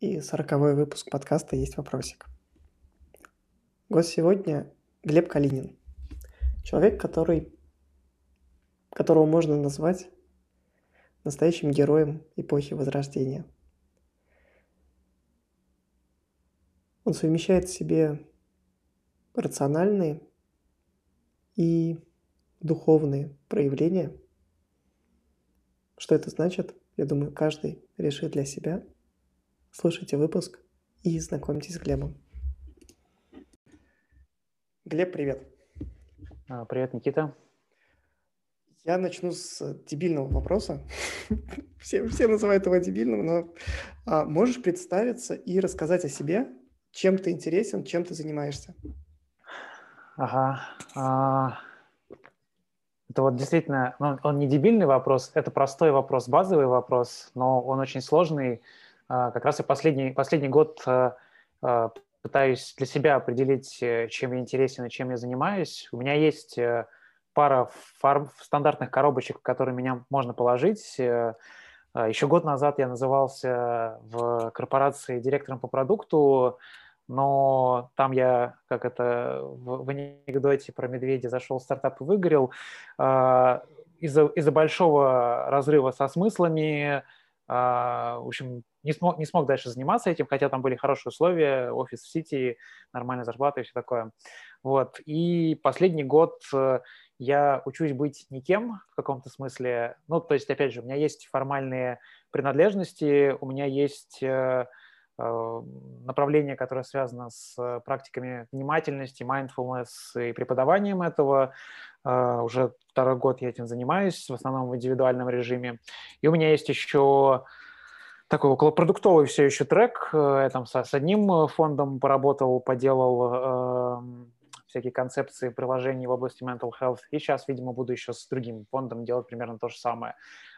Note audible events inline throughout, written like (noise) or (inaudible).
и сороковой выпуск подкаста «Есть вопросик». Гость сегодня Глеб Калинин. Человек, который, которого можно назвать настоящим героем эпохи Возрождения. Он совмещает в себе рациональные и духовные проявления. Что это значит, я думаю, каждый решит для себя. Слушайте выпуск и знакомьтесь с Глебом. Глеб, привет. А, привет, Никита. Я начну с дебильного вопроса. (laughs) все, все называют его дебильным, но а, можешь представиться и рассказать о себе, чем ты интересен, чем ты занимаешься? Ага. А, это вот действительно, ну, он не дебильный вопрос, это простой вопрос, базовый вопрос, но он очень сложный. А, как раз я последний, последний год а, а, пытаюсь для себя определить, э, чем я интересен и чем я занимаюсь. У меня есть э, пара фарм, стандартных коробочек, в которые меня можно положить. Э, еще год назад я назывался в корпорации директором по продукту, но там я, как это в, в анекдоте про медведя, зашел в стартап и выгорел. Из-за, из-за большого разрыва со смыслами, в общем, не смог, не смог дальше заниматься этим, хотя там были хорошие условия, офис в Сити, нормальная зарплата и все такое. Вот. И последний год э, я учусь быть никем в каком-то смысле. Ну, то есть, опять же, у меня есть формальные принадлежности, у меня есть Э, направление, которое связано с э, практиками внимательности, mindfulness и преподаванием этого. Э, уже второй год я этим занимаюсь, в основном в индивидуальном режиме. И у меня есть еще такой околопродуктовый все еще трек. Я там с одним фондом поработал, поделал всякие концепции приложений в области mental health. И сейчас, видимо, буду еще с другим фондом делать примерно то же самое.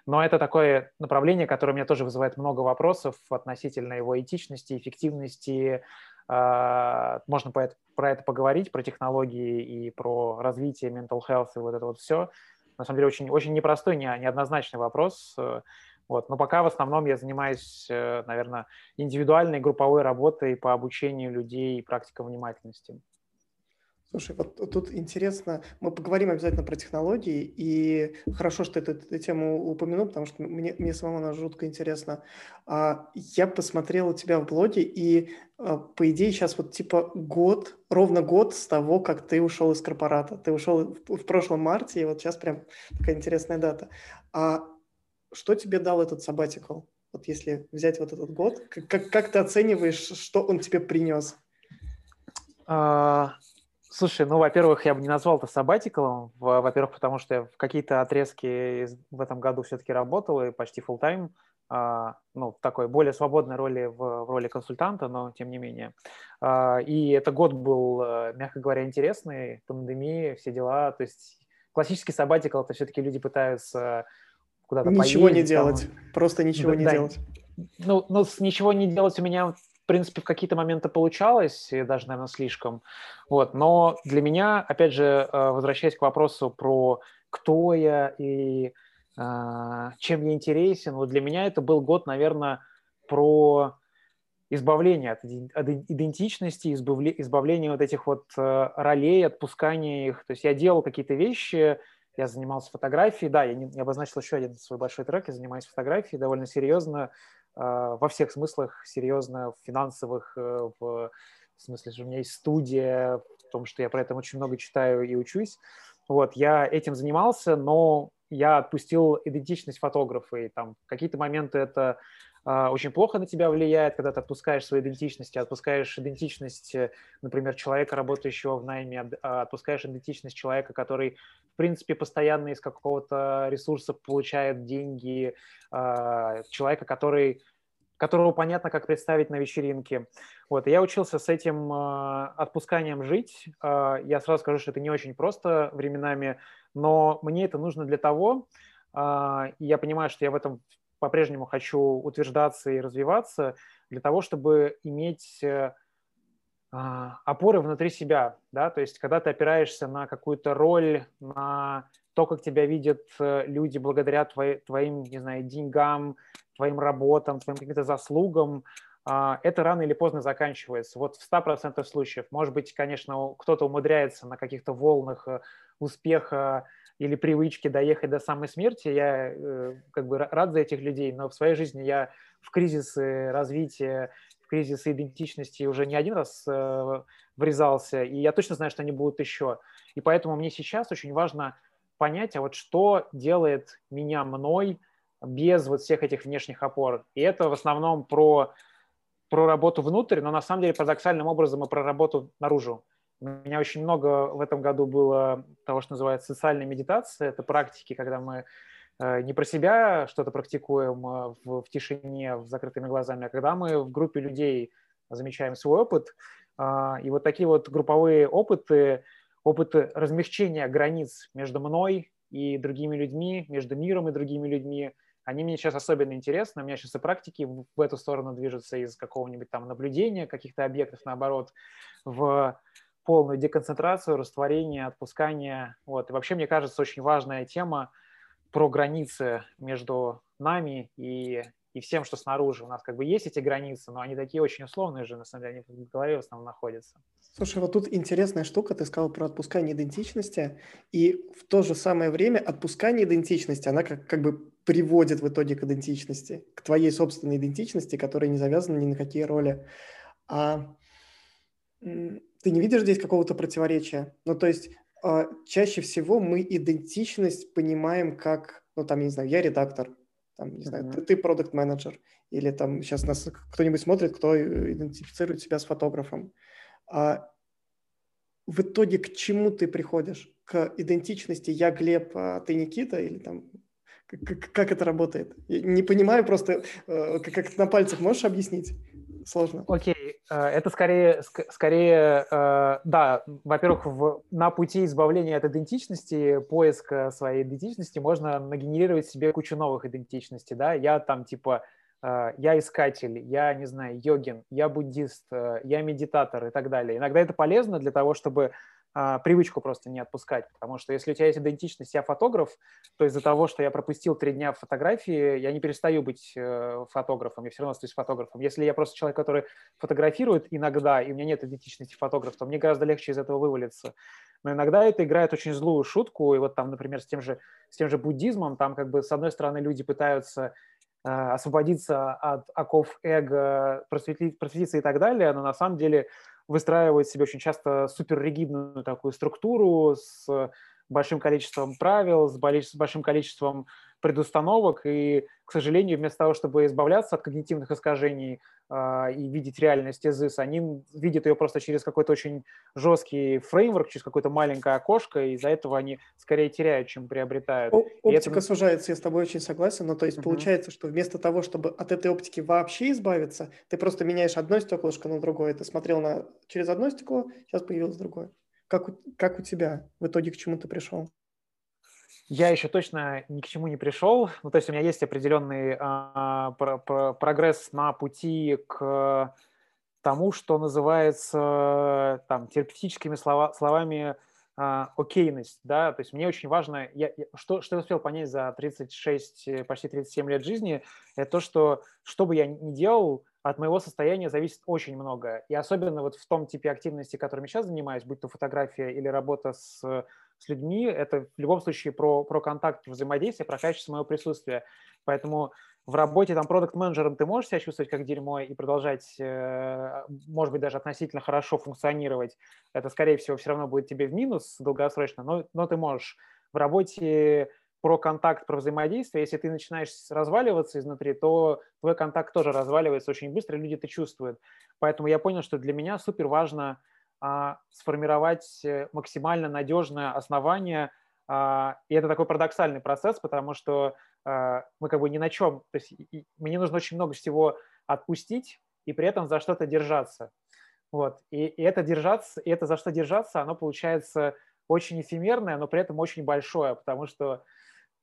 Но это такое направление, которое мне тоже вызывает много вопросов относительно его этичности, эффективности. А, можно про это, про это поговорить, про технологии и про развитие mental health и вот это вот все. На самом деле очень, очень непростой, не, неоднозначный вопрос. Вот. Но пока в основном я занимаюсь, э, наверное, индивидуальной групповой работой по обучению людей и практикам внимательности. Слушай, вот тут интересно, мы поговорим обязательно про технологии, и хорошо, что ты эту, тему упомянул, потому что мне, мне самому она жутко интересна. А, я посмотрел у тебя в блоге, и а, по идее сейчас вот типа год, ровно год с того, как ты ушел из корпората. Ты ушел в, прошлом марте, и вот сейчас прям такая интересная дата. А что тебе дал этот sabbatical? Вот если взять вот этот год, как, как, как ты оцениваешь, что он тебе принес? А, Слушай, ну, во-первых, я бы не назвал это сабатикалом. Во-первых, потому что я в какие-то отрезки в этом году все-таки работал и почти full тайм ну, в такой более свободной роли в, в роли консультанта, но тем не менее. А, и этот год был, э, мягко говоря, интересный, пандемия, все дела. То есть классический сабатикал – это все-таки люди пытаются куда-то Ничего поездить, не делать, там. просто ничего да, не да, делать. Ну, ну, с ничего не делать у меня принципе, в какие-то моменты получалось, и даже, наверное, слишком. Вот. Но для меня, опять же, э, возвращаясь к вопросу про кто я и э, чем я интересен, вот для меня это был год, наверное, про избавление от, от идентичности, избавление, избавление от этих вот э, ролей, отпускания их. То есть я делал какие-то вещи, я занимался фотографией, да, я, не, я обозначил еще один свой большой трек, я занимаюсь фотографией довольно серьезно, во всех смыслах серьезно, в финансовых, э, в смысле, что у меня есть студия, в том, что я про это очень много читаю и учусь. Вот, я этим занимался, но я отпустил идентичность фотографа, и там какие-то моменты это а, очень плохо на тебя влияет, когда ты отпускаешь свою идентичность, отпускаешь идентичность, э, например, человека, работающего в найме, а, отпускаешь идентичность человека, который, в принципе, постоянно из какого-то ресурса получает деньги, а, человека, который которого понятно, как представить на вечеринке. Вот, я учился с этим отпусканием жить. я сразу скажу, что это не очень просто временами, но мне это нужно для того, и я понимаю, что я в этом по-прежнему хочу утверждаться и развиваться для того, чтобы иметь э, а, опоры внутри себя, да, то есть когда ты опираешься на какую-то роль, на то, как тебя видят э, люди благодаря твои, твоим, не знаю, деньгам, твоим работам, твоим каким-то заслугам, а, это рано или поздно заканчивается. Вот в 100% случаев. Может быть, конечно, кто-то умудряется на каких-то волнах э, успеха или привычки доехать до самой смерти. Я э, как бы рад за этих людей, но в своей жизни я в кризисы развития, в кризисы идентичности уже не один раз э, врезался, и я точно знаю, что они будут еще. И поэтому мне сейчас очень важно понять, а вот что делает меня мной без вот всех этих внешних опор. И это в основном про про работу внутрь, но на самом деле парадоксальным образом и про работу наружу. У меня очень много в этом году было того, что называется социальная медитация. Это практики, когда мы э, не про себя что-то практикуем э, в, в тишине, в закрытыми глазами, а когда мы в группе людей замечаем свой опыт. А, и вот такие вот групповые опыты, опыты размягчения границ между мной и другими людьми, между миром и другими людьми – они мне сейчас особенно интересны. У меня сейчас и практики в эту сторону движутся из какого-нибудь там наблюдения каких-то объектов, наоборот, в полную деконцентрацию, растворение, отпускание. Вот. И вообще, мне кажется, очень важная тема про границы между нами и и всем, что снаружи. У нас как бы есть эти границы, но они такие очень условные же, на самом деле, они в голове в основном находятся. Слушай, вот тут интересная штука, ты сказал про отпускание идентичности, и в то же самое время отпускание идентичности, она как, как бы приводит в итоге к идентичности, к твоей собственной идентичности, которая не завязана ни на какие роли. А ты не видишь здесь какого-то противоречия? Ну, то есть а, чаще всего мы идентичность понимаем как, ну, там, я не знаю, я редактор, там, не знаю, mm-hmm. ты, ты продукт менеджер или там сейчас нас кто-нибудь смотрит, кто э, идентифицирует себя с фотографом. А в итоге к чему ты приходишь? К идентичности «я Глеб, а ты Никита» или там как, как это работает? Я не понимаю просто, э, как, как на пальцах можешь объяснить? Сложно. Окей, okay. это скорее, скорее э, да, во-первых, на пути избавления от идентичности, поиска своей идентичности можно нагенерировать себе кучу новых идентичностей, да, я там типа э, я искатель, я, не знаю, йогин, я буддист, я медитатор и так далее. Иногда это полезно для того, чтобы привычку просто не отпускать, потому что если у тебя есть идентичность, я фотограф, то из-за того, что я пропустил три дня фотографии, я не перестаю быть э, фотографом, я все равно остаюсь фотографом. Если я просто человек, который фотографирует иногда, и у меня нет идентичности фотографа, то мне гораздо легче из этого вывалиться. Но иногда это играет очень злую шутку, и вот там, например, с тем же, с тем же буддизмом, там как бы с одной стороны люди пытаются э, освободиться от оков эго, просветиться и так далее, но на самом деле выстраивают себе очень часто суперригидную такую структуру с большим количеством правил, с большим количеством предустановок, и, к сожалению, вместо того, чтобы избавляться от когнитивных искажений э, и видеть реальность из ИС, они видят ее просто через какой-то очень жесткий фреймворк, через какое-то маленькое окошко, и из-за этого они скорее теряют, чем приобретают. О, оптика это... сужается, я с тобой очень согласен, но то есть uh-huh. получается, что вместо того, чтобы от этой оптики вообще избавиться, ты просто меняешь одно стеклышко на другое, ты смотрел на через одно стекло, сейчас появилось другое. Как у, как у тебя? В итоге к чему ты пришел? Я еще точно ни к чему не пришел. Ну, то есть у меня есть определенный а, про, про, прогресс на пути к тому, что называется там терапевтическими слова, словами а, окейность, да, то есть мне очень важно, я, я, что, что я успел понять за 36, почти 37 лет жизни, это то, что что бы я ни делал, от моего состояния зависит очень много. И особенно вот в том типе активности, которыми сейчас занимаюсь, будь то фотография или работа с, с людьми, это в любом случае про, про контакт, про взаимодействие, про качество моего присутствия. Поэтому в работе там продукт-менеджером ты можешь себя чувствовать как дерьмо и продолжать, э, может быть, даже относительно хорошо функционировать. Это, скорее всего, все равно будет тебе в минус долгосрочно, но, но ты можешь. В работе про контакт, про взаимодействие, если ты начинаешь разваливаться изнутри, то твой контакт тоже разваливается очень быстро, люди это чувствуют. Поэтому я понял, что для меня супер важно сформировать э, максимально надежное основание, а, и это такой парадоксальный процесс, потому что а, мы как бы ни на чем, то есть мне нужно очень много всего отпустить и при этом за что-то держаться. Вот. И, и это держаться, и это за что держаться, оно получается очень эфемерное, но при этом очень большое, потому что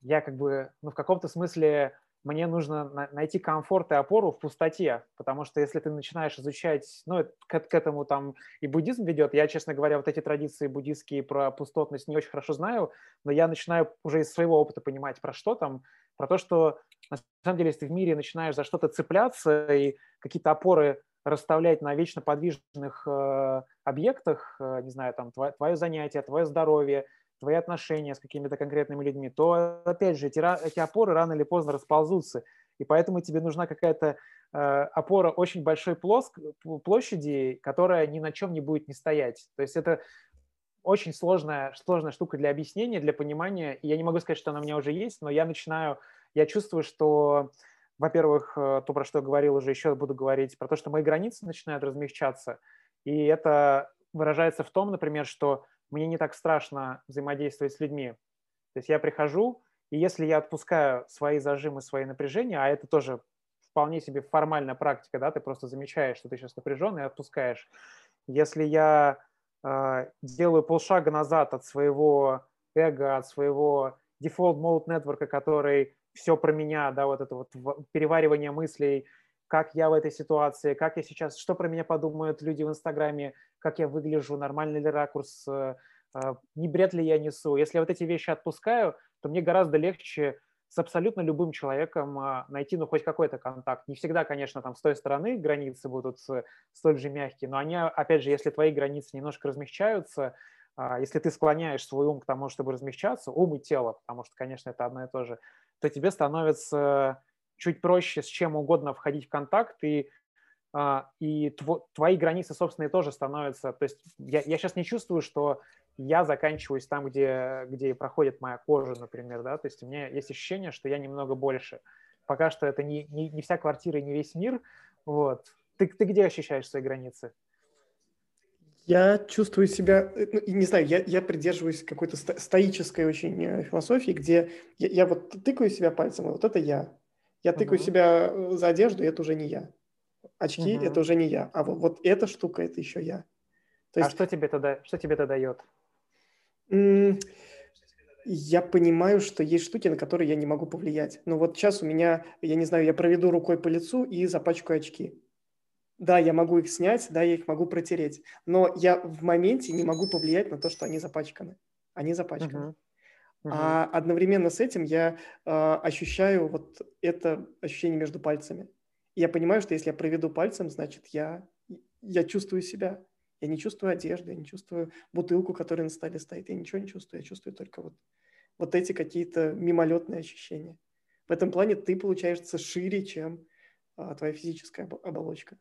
я как бы, ну, в каком-то смысле мне нужно найти комфорт и опору в пустоте, потому что если ты начинаешь изучать, ну, к, к этому там и буддизм ведет, я, честно говоря, вот эти традиции буддийские про пустотность не очень хорошо знаю, но я начинаю уже из своего опыта понимать, про что там, про то, что на самом деле, если ты в мире начинаешь за что-то цепляться и какие-то опоры расставлять на вечно подвижных э, объектах, э, не знаю, там, твое, твое занятие, твое здоровье, твои отношения с какими-то конкретными людьми, то, опять же, эти, эти опоры рано или поздно расползутся. И поэтому тебе нужна какая-то э, опора очень большой плоск, площади, которая ни на чем не будет не стоять. То есть это очень сложная, сложная штука для объяснения, для понимания. И я не могу сказать, что она у меня уже есть, но я начинаю, я чувствую, что, во-первых, э, то, про что я говорил уже, еще буду говорить, про то, что мои границы начинают размягчаться. И это выражается в том, например, что мне не так страшно взаимодействовать с людьми. То есть я прихожу, и если я отпускаю свои зажимы, свои напряжения, а это тоже вполне себе формальная практика, да, ты просто замечаешь, что ты сейчас напряжен и отпускаешь. Если я э, делаю полшага назад от своего эго, от своего default mode network, который все про меня, да, вот это вот переваривание мыслей, как я в этой ситуации, как я сейчас, что про меня подумают люди в Инстаграме, как я выгляжу, нормальный ли ракурс, э, э, не бред ли я несу. Если я вот эти вещи отпускаю, то мне гораздо легче с абсолютно любым человеком а, найти ну, хоть какой-то контакт. Не всегда, конечно, там с той стороны границы будут столь же мягкие, но они, опять же, если твои границы немножко размягчаются, если ты склоняешь свой ум к тому, чтобы размягчаться, ум и тело, потому что, конечно, это одно и то же, то тебе становится чуть проще с чем угодно входить в контакт, и, и тв, твои границы собственные тоже становятся... То есть я, я сейчас не чувствую, что я заканчиваюсь там, где, где проходит моя кожа, например, да, то есть у меня есть ощущение, что я немного больше. Пока что это не, не, не вся квартира и не весь мир, вот. Ты, ты где ощущаешь свои границы? Я чувствую себя, э, ну, не знаю, я, я придерживаюсь какой-то стоической очень э, философии, где я, я вот тыкаю себя пальцем, и вот это я. Я тыкаю uh-huh. себя э, за одежду, и это уже не я. Очки uh-huh. это уже не я. А вот, вот эта штука это еще я. То а есть, а что тебе это, что тебе это дает? Я понимаю, что есть штуки, на которые я не могу повлиять. Но вот сейчас у меня, я не знаю, я проведу рукой по лицу и запачкаю очки. Да, я могу их снять, да, я их могу протереть. Но я в моменте не могу повлиять на то, что они запачканы. Они запачканы. Uh-huh. Uh-huh. А одновременно с этим я э, ощущаю вот это ощущение между пальцами. И я понимаю, что если я проведу пальцем, значит, я, я чувствую себя. Я не чувствую одежды, я не чувствую бутылку, которая на столе стоит. Я ничего не чувствую. Я чувствую только вот, вот эти какие-то мимолетные ощущения. В этом плане ты получаешься шире, чем а, твоя физическая оболочка.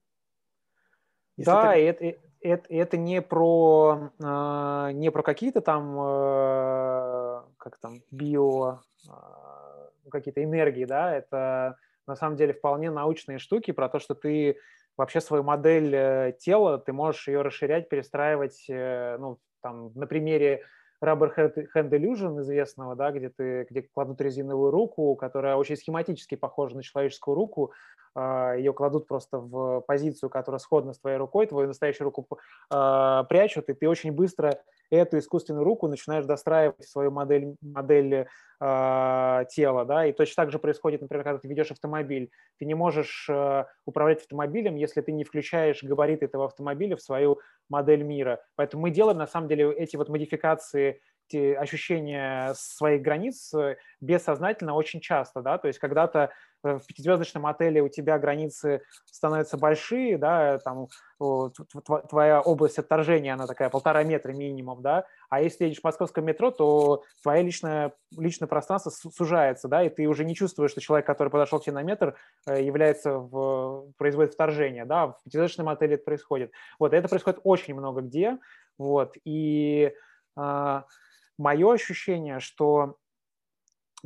Если да, ты... это, это, это не про, э, не про какие-то там, э, как там, био, э, какие-то энергии, да, это на самом деле вполне научные штуки про то, что ты вообще свою модель э, тела, ты можешь ее расширять, перестраивать, э, ну, там, на примере Rubber Hand Illusion известного, да, где ты где кладут резиновую руку, которая очень схематически похожа на человеческую руку, ее кладут просто в позицию, которая сходна с твоей рукой, твою настоящую руку э, прячут, и ты очень быстро эту искусственную руку начинаешь достраивать в свою модель, модель э, тела, да, и точно так же происходит, например, когда ты ведешь автомобиль. Ты не можешь э, управлять автомобилем, если ты не включаешь габариты этого автомобиля в свою модель мира. Поэтому мы делаем, на самом деле, эти вот модификации ощущения своих границ бессознательно очень часто, да, то есть когда-то Э, в пятизвездочном отеле у тебя границы становятся большие, да, там твоя область отторжения, она такая полтора метра минимум, да, а если едешь в московском метро, то твое личное, личное пространство сужается, да, и ты уже не чувствуешь, что человек, который подошел к тебе на метр, э, является в, производит вторжение, да, в пятизвездочном отеле это происходит. Вот, это происходит очень много где, вот, и э, мое ощущение, что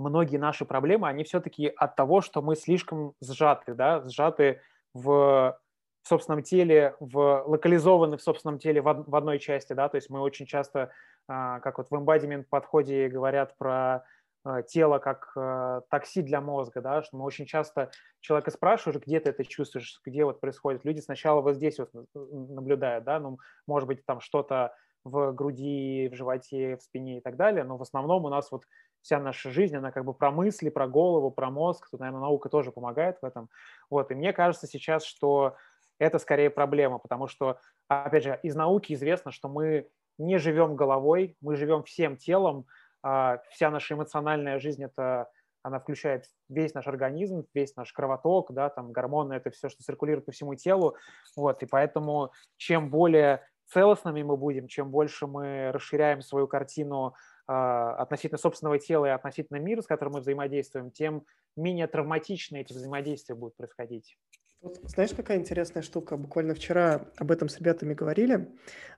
многие наши проблемы, они все-таки от того, что мы слишком сжаты, да, сжаты в собственном теле, в локализованы в собственном теле в, в одной части, да, то есть мы очень часто, а, как вот в embodiment подходе говорят про а, тело как а, такси для мозга, да, что мы очень часто человека спрашиваешь, где ты это чувствуешь, где вот происходит. Люди сначала вот здесь вот наблюдают, да, ну, может быть, там что-то в груди, в животе, в спине и так далее, но в основном у нас вот вся наша жизнь, она как бы про мысли, про голову, про мозг, тут, наверное, наука тоже помогает в этом. Вот, и мне кажется сейчас, что это скорее проблема, потому что, опять же, из науки известно, что мы не живем головой, мы живем всем телом, а, вся наша эмоциональная жизнь – это она включает весь наш организм, весь наш кровоток, да, там гормоны, это все, что циркулирует по всему телу, вот, и поэтому чем более целостными мы будем, чем больше мы расширяем свою картину относительно собственного тела и относительно мира, с которым мы взаимодействуем, тем менее травматично эти взаимодействия будут происходить. Вот, знаешь, какая интересная штука? Буквально вчера об этом с ребятами говорили,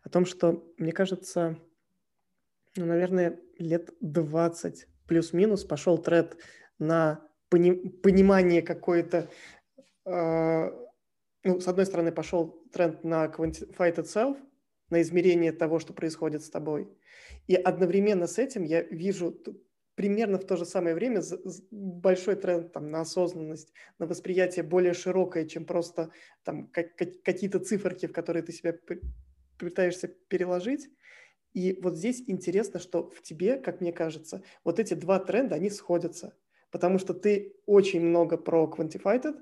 о том, что, мне кажется, ну, наверное, лет 20 плюс-минус пошел тред на пони- понимание какой-то... Э, ну, с одной стороны, пошел тренд на quantified itself, на измерение того, что происходит с тобой. И одновременно с этим я вижу примерно в то же самое время большой тренд там, на осознанность, на восприятие более широкое, чем просто там, как, как, какие-то циферки, в которые ты себя пытаешься переложить. И вот здесь интересно, что в тебе, как мне кажется, вот эти два тренда, они сходятся. Потому что ты очень много про quantified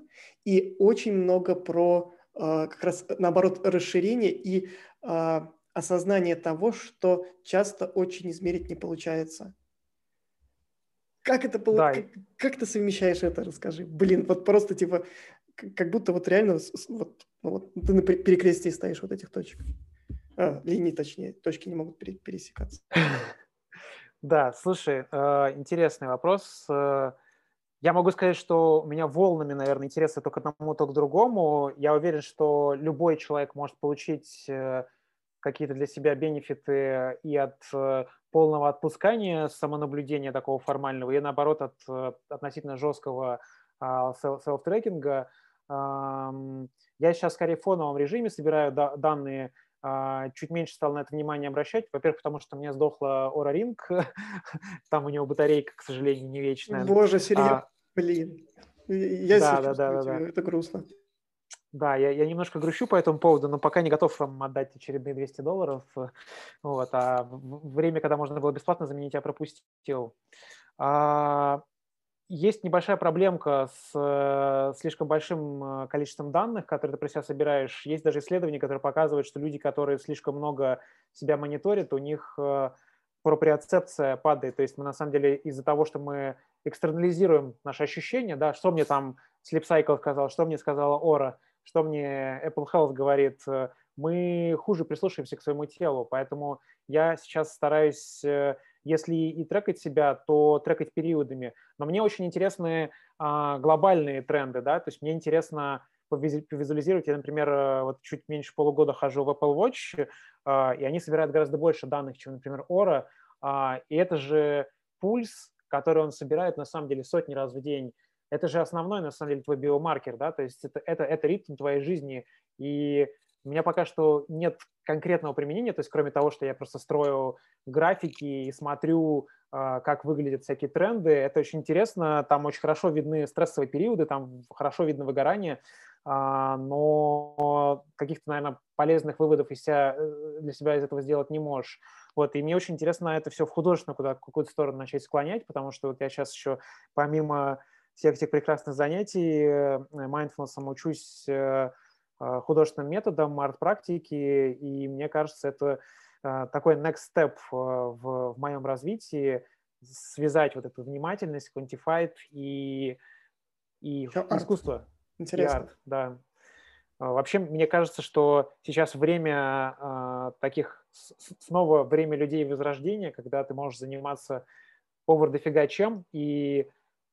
и очень много про э, как раз наоборот расширение и э, осознание того, что часто очень измерить не получается. Как это было? Да. Как, как ты совмещаешь это? Расскажи. Блин, вот просто типа, как будто вот реально вот, ну вот ты на перекрестии стоишь вот этих точек. А, линии, точнее, точки не могут пересекаться. (laughs) Да, слушай, э, интересный вопрос. Э, я могу сказать, что у меня волнами, наверное, интересы то к одному, то к другому. Я уверен, что любой человек может получить э, какие-то для себя бенефиты и от полного отпускания самонаблюдения такого формального, и наоборот от относительно жесткого а, селф-трекинга. Я сейчас скорее в фоновом режиме собираю данные а, чуть меньше стал на это внимание обращать. Во-первых, потому что меня сдохла Ора Ринг, (laughs) там у него батарейка, к сожалению, не вечная. Боже, серьезно, а, блин. Я да, да, да, да, это грустно. Да, я, я немножко грущу по этому поводу, но пока не готов вам отдать очередные 200 долларов. Вот, а время, когда можно было бесплатно заменить, я пропустил. А, есть небольшая проблемка с э, слишком большим э, количеством данных, которые ты про себя собираешь. Есть даже исследования, которые показывают, что люди, которые слишком много себя мониторят, у них э, проприоцепция падает. То есть мы на самом деле из-за того, что мы экстернализируем наши ощущения, да, что мне там Sleep Cycle сказал, что мне сказала Ора, что мне Apple Health говорит, мы хуже прислушиваемся к своему телу. Поэтому я сейчас стараюсь если и трекать себя, то трекать периодами. Но мне очень интересны а, глобальные тренды, да, то есть мне интересно повизуализировать. Я, например, э, вот чуть меньше полугода хожу в Apple Watch, и они собирают гораздо больше данных, чем, например, Ора. А, и это же пульс, который он собирает на самом деле сотни раз в день. Это же основной, на самом деле, твой биомаркер, да, то есть это, это, это ритм твоей жизни. И у меня пока что нет конкретного применения, то есть кроме того, что я просто строю графики и смотрю, а, как выглядят всякие тренды, это очень интересно, там очень хорошо видны стрессовые периоды, там хорошо видно выгорание, а, но каких-то, наверное, полезных выводов из себя, э, для себя из этого сделать не можешь. Вот, и мне очень интересно это все в художественную куда какую-то сторону начать склонять, потому что вот я сейчас еще помимо всех этих прекрасных занятий э, mindfulness учусь э, Э, художественным методом, арт-практики, и мне кажется, это такой next step в, в моем развитии, связать вот эту внимательность, quantified и, и искусство. Интересно. И арт, да. Вообще, мне кажется, что сейчас время э, таких, снова время людей возрождения, когда ты можешь заниматься овер дофига чем, и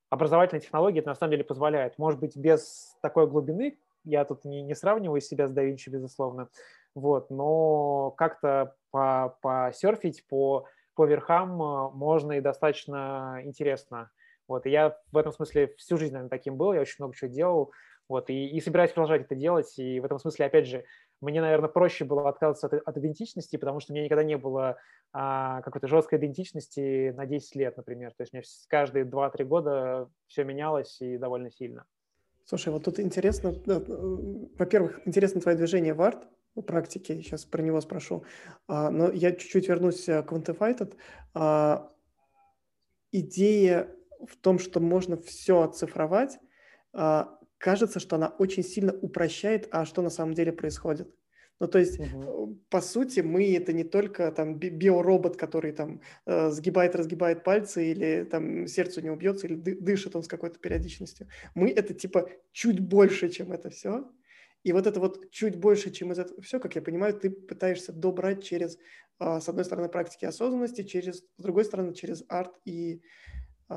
образовательные технологии это на самом деле позволяют. Может быть, без такой глубины, я тут не, не сравниваю себя с Давинчи, безусловно, вот, но как-то по, посерфить по, по верхам э, можно и достаточно интересно. Вот, и я в этом смысле всю жизнь, наверное, таким был, я очень много чего делал, вот, и, и собираюсь продолжать это делать, и в этом смысле, опять же, мне, наверное, проще было отказываться от, от идентичности, потому что у меня никогда не было а, какой-то жесткой идентичности на 10 лет, например. То есть у меня каждые 2-3 года все менялось и довольно сильно. Слушай, вот тут интересно, э, во-первых, интересно твое движение в арт, практике, сейчас про него спрошу, а, но я чуть-чуть вернусь э, к Quantified. А, идея в том, что можно все оцифровать, а, кажется, что она очень сильно упрощает, а что на самом деле происходит. Ну, то есть, угу. по сути, мы это не только там биоробот, который там э, сгибает, разгибает пальцы, или там сердце у него бьется, или дышит он с какой-то периодичностью. Мы это типа чуть больше, чем это все. И вот это вот чуть больше, чем из этого все, как я понимаю, ты пытаешься добрать через, э, с одной стороны, практики осознанности, через, с другой стороны, через арт и э,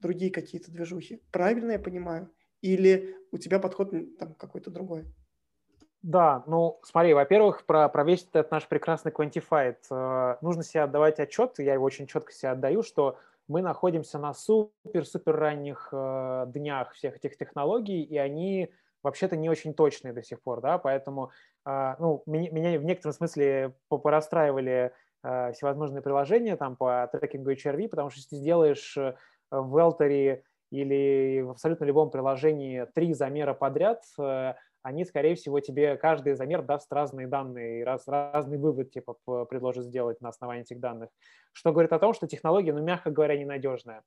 другие какие-то движухи. Правильно я понимаю? Или у тебя подход там какой-то другой? Да, ну смотри, во-первых, про, про весь этот наш прекрасный Quantified. Э, нужно себе отдавать отчет, я его очень четко себе отдаю, что мы находимся на супер-супер ранних э, днях всех этих технологий, и они вообще-то не очень точные до сих пор, да, поэтому э, ну, меня, меня в некотором смысле порастраивали э, всевозможные приложения там по трекингу HRV, потому что если ты сделаешь э, в Welter или в абсолютно любом приложении три замера подряд, э, они, скорее всего, тебе каждый замер даст разные данные, раз, разный вывод типа предложит сделать на основании этих данных. Что говорит о том, что технология, ну, мягко говоря, ненадежная.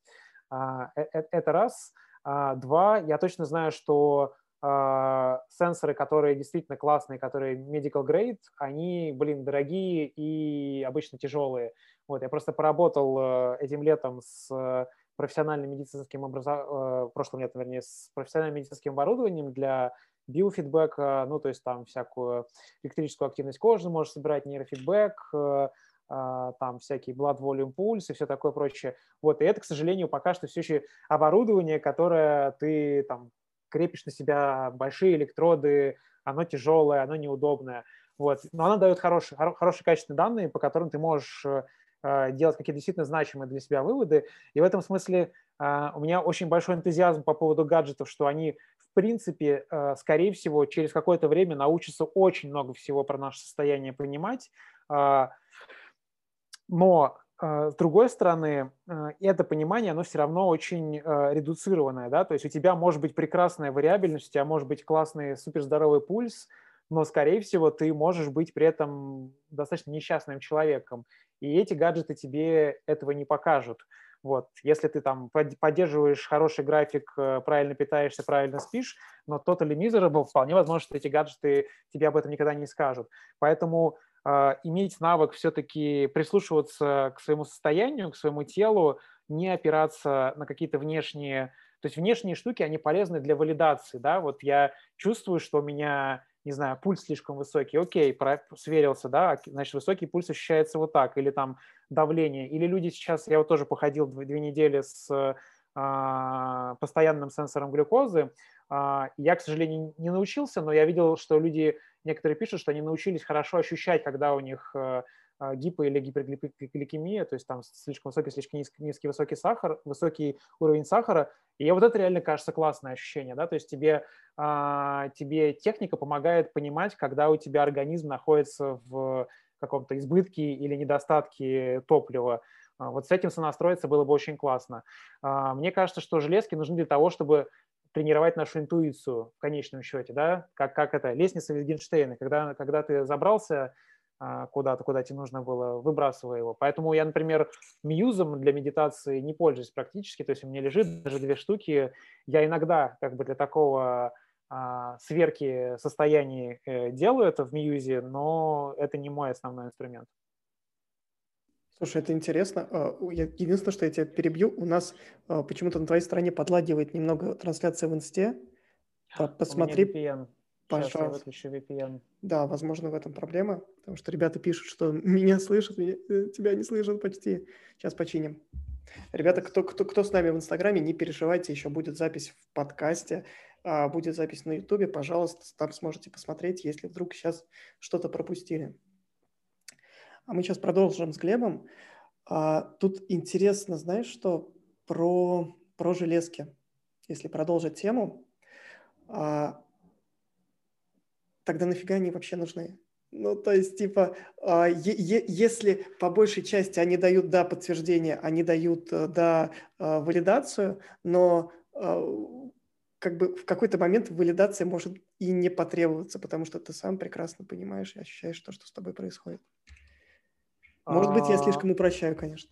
А, э, э, это раз. А, два, я точно знаю, что а, сенсоры, которые действительно классные, которые medical grade, они, блин, дорогие и обычно тяжелые. Вот, я просто поработал этим летом с профессиональным медицинским образованием, прошлым летом, вернее, с профессиональным медицинским оборудованием для биофидбэка, ну, то есть там всякую электрическую активность кожи можешь собирать, нейрофидбэк, э, а, там всякие blood volume pulse и все такое прочее. Вот, и это, к сожалению, пока что все еще оборудование, которое ты там крепишь на себя большие электроды, оно тяжелое, оно неудобное. Вот. Но оно дает хорошие, хорошие качественные данные, по которым ты можешь э, э, делать какие-то действительно значимые для себя выводы. И в этом смысле у меня очень большой энтузиазм по поводу гаджетов, что они принципе, э, скорее всего, через какое-то время научатся очень много всего про наше состояние понимать. А, но с другой стороны, это понимание, оно все равно очень редуцированное, да, то есть у тебя может быть прекрасная вариабельность, у тебя может быть классный суперздоровый пульс, но, скорее всего, ты можешь быть при этом достаточно несчастным человеком, и эти гаджеты тебе этого не покажут. Вот. Если ты там поддерживаешь хороший график, э, правильно питаешься, правильно спишь, но totally miserable, вполне возможно, что эти гаджеты тебе об этом никогда не скажут. Поэтому э, иметь навык все-таки прислушиваться к своему состоянию, к своему телу, не опираться на какие-то внешние... То есть внешние штуки, они полезны для валидации, да, вот я чувствую, что у меня не знаю, пульс слишком высокий, окей, сверился, да, значит, высокий пульс ощущается вот так, или там давление, или люди сейчас, я вот тоже походил две недели с а, постоянным сенсором глюкозы, а, я, к сожалению, не научился, но я видел, что люди, некоторые пишут, что они научились хорошо ощущать, когда у них э, а, гипо- или гипергликемия, то есть там слишком высокий, слишком низкий, низкий высокий сахар, высокий уровень сахара. И вот это реально кажется классное ощущение, да, то есть тебе, а, тебе техника помогает понимать, когда у тебя организм находится в каком-то избытке или недостатке топлива. А, вот с этим сонастроиться было бы очень классно. Мне кажется, что железки нужны для того, чтобы тренировать нашу интуицию в конечном счете, да, как, как это, лестница Витгенштейна, когда, когда ты забрался а, куда-то, куда тебе нужно было, выбрасывая его. Поэтому я, например, мьюзом для медитации не пользуюсь практически, то есть у меня лежит даже две штуки. Я иногда как бы для такого а, сверки состояний э, делаю это в мьюзе, но это не мой основной инструмент. Слушай, это интересно. А, единственное, что я тебя перебью, у нас почему-то на твоей стороне подлагивает немного трансляция в инсте. Посмотри. Пожалуйста. Сейчас я выключу VPN. Да, возможно, в этом проблема, потому что ребята пишут, что (laughs) меня слышат, меня, э, тебя не слышат почти. Сейчас починим. Ребята, кто, кто, кто с нами в Инстаграме, не переживайте, еще будет запись в подкасте, а, будет запись на Ютубе, пожалуйста, там сможете посмотреть, если вдруг сейчас что-то пропустили. А мы сейчас продолжим с Глебом. А, тут интересно, знаешь, что про, про железки, если продолжить тему. А, тогда нафига они вообще нужны? Ну, то есть, типа, а, если по большей части они дают, да, подтверждение, они дают, э, да, а, валидацию, но а, как бы в какой-то момент валидация может и не потребоваться, потому что ты сам прекрасно понимаешь и ощущаешь то, что с тобой происходит. Может быть, я слишком упрощаю, конечно.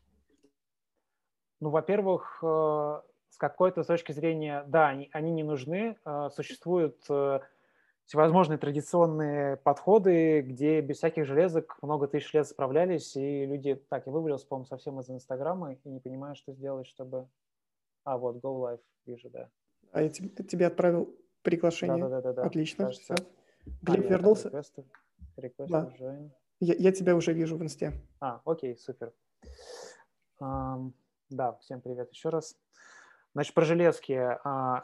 Ну, во-первых, э, с какой-то точки зрения, да, они, они не нужны. Э, существуют всевозможные традиционные подходы, где без всяких железок много тысяч лет справлялись, и люди... Так, я вывалился, по-моему, совсем из Инстаграма и не понимаю, что сделать, чтобы... А, вот, Go Live, вижу, да. А я тебе, отправил приглашение. Да-да-да. Отлично, Кажется... все. Глеб а, вернулся? Request, request да. join. Я, я тебя уже вижу в инсте. А, окей, супер. Um, да, всем привет еще раз. Значит, про железки. Uh,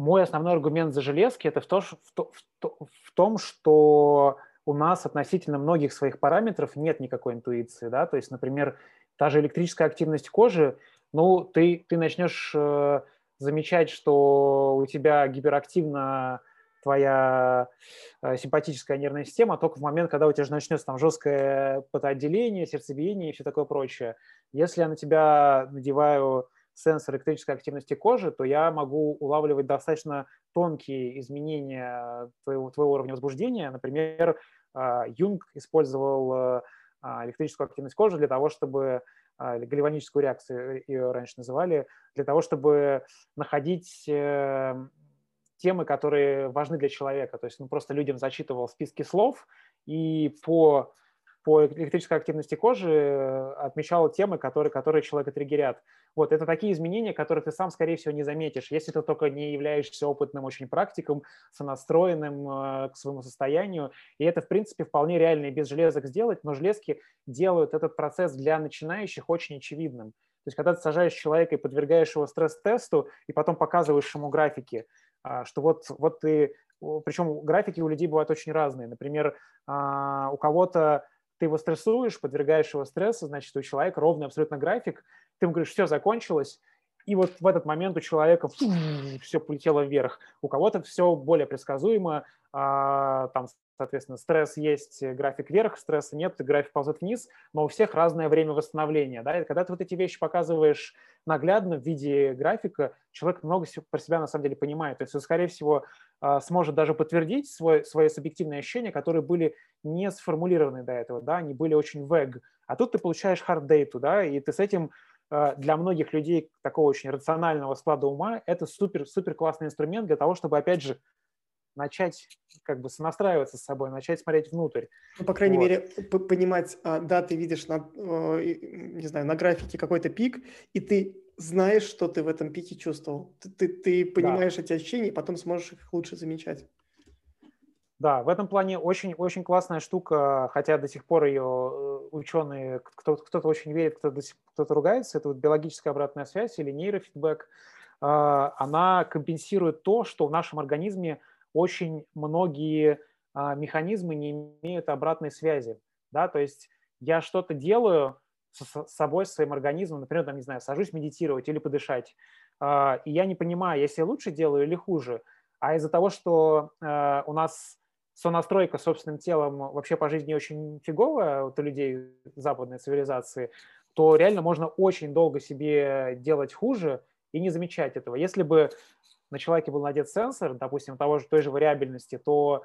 мой основной аргумент за железки это в, то, в, то, в, то, в том, что у нас относительно многих своих параметров нет никакой интуиции, да, то есть, например, та же электрическая активность кожи, ну, ты, ты начнешь э, замечать, что у тебя гиперактивна твоя э, симпатическая нервная система только в момент, когда у тебя же начнется там жесткое потоотделение, сердцебиение и все такое прочее. Если я на тебя надеваю сенсор электрической активности кожи, то я могу улавливать достаточно тонкие изменения твоего, твоего уровня возбуждения. Например, а, Юнг использовал а, электрическую активность кожи для того, чтобы а, гальваническую реакцию ее раньше называли, для того, чтобы находить э, темы, которые важны для человека. То есть он просто людям зачитывал списки слов и по по электрической активности кожи э, отмечал темы, которые, которые человека триггерят. Вот, это такие изменения, которые ты сам, скорее всего, не заметишь, если ты только не являешься опытным очень практиком, сонастроенным э, к своему состоянию. И это, в принципе, вполне реально и без железок сделать, но железки делают этот процесс для начинающих очень очевидным. То есть, когда ты сажаешь человека и подвергаешь его стресс-тесту, и потом показываешь ему графики, а, что вот, вот ты... Причем графики у людей бывают очень разные. Например, а, у кого-то ты его стрессуешь, подвергаешь его стрессу, значит, у человека ровный абсолютно график, ты ему говоришь, все, закончилось, и вот в этот момент у человека фу, все полетело вверх. У кого-то все более предсказуемо, а, там, соответственно, стресс есть, график вверх, стресса нет, график ползет вниз, но у всех разное время восстановления. Да? И когда ты вот эти вещи показываешь наглядно в виде графика, человек много про себя на самом деле понимает. То есть скорее всего, сможет даже подтвердить свой, свои субъективные ощущения, которые были не сформулированы до этого, да, они были очень vague. А тут ты получаешь hard data, да, и ты с этим а, для многих людей такого очень рационального склада ума это супер, супер классный инструмент для того, чтобы, опять же, начать как бы сонастраиваться с собой, начать смотреть внутрь. Ну, по крайней вот. мере, понимать, а, да, ты видишь на, не знаю, на графике какой-то пик, и ты знаешь, что ты в этом пике чувствовал. Ты, ты, ты понимаешь да. эти ощущения, и потом сможешь их лучше замечать. Да, в этом плане очень, очень классная штука, хотя до сих пор ее э, ученые, кто-то, кто очень верит, кто-то, кто-то ругается, это вот биологическая обратная связь или нейрофидбэк, а, она компенсирует то, что в нашем организме очень многие а, механизмы не имеют обратной связи. Да? То есть я что-то делаю, с собой, с своим организмом, например, там, не знаю, сажусь медитировать или подышать, а, и я не понимаю, я лучше делаю или хуже, а из-за того, что а, у нас сонастройка собственным телом вообще по жизни очень фиговая вот у людей западной цивилизации, то реально можно очень долго себе делать хуже и не замечать этого. Если бы на человеке был надет сенсор, допустим, того же, той же вариабельности, то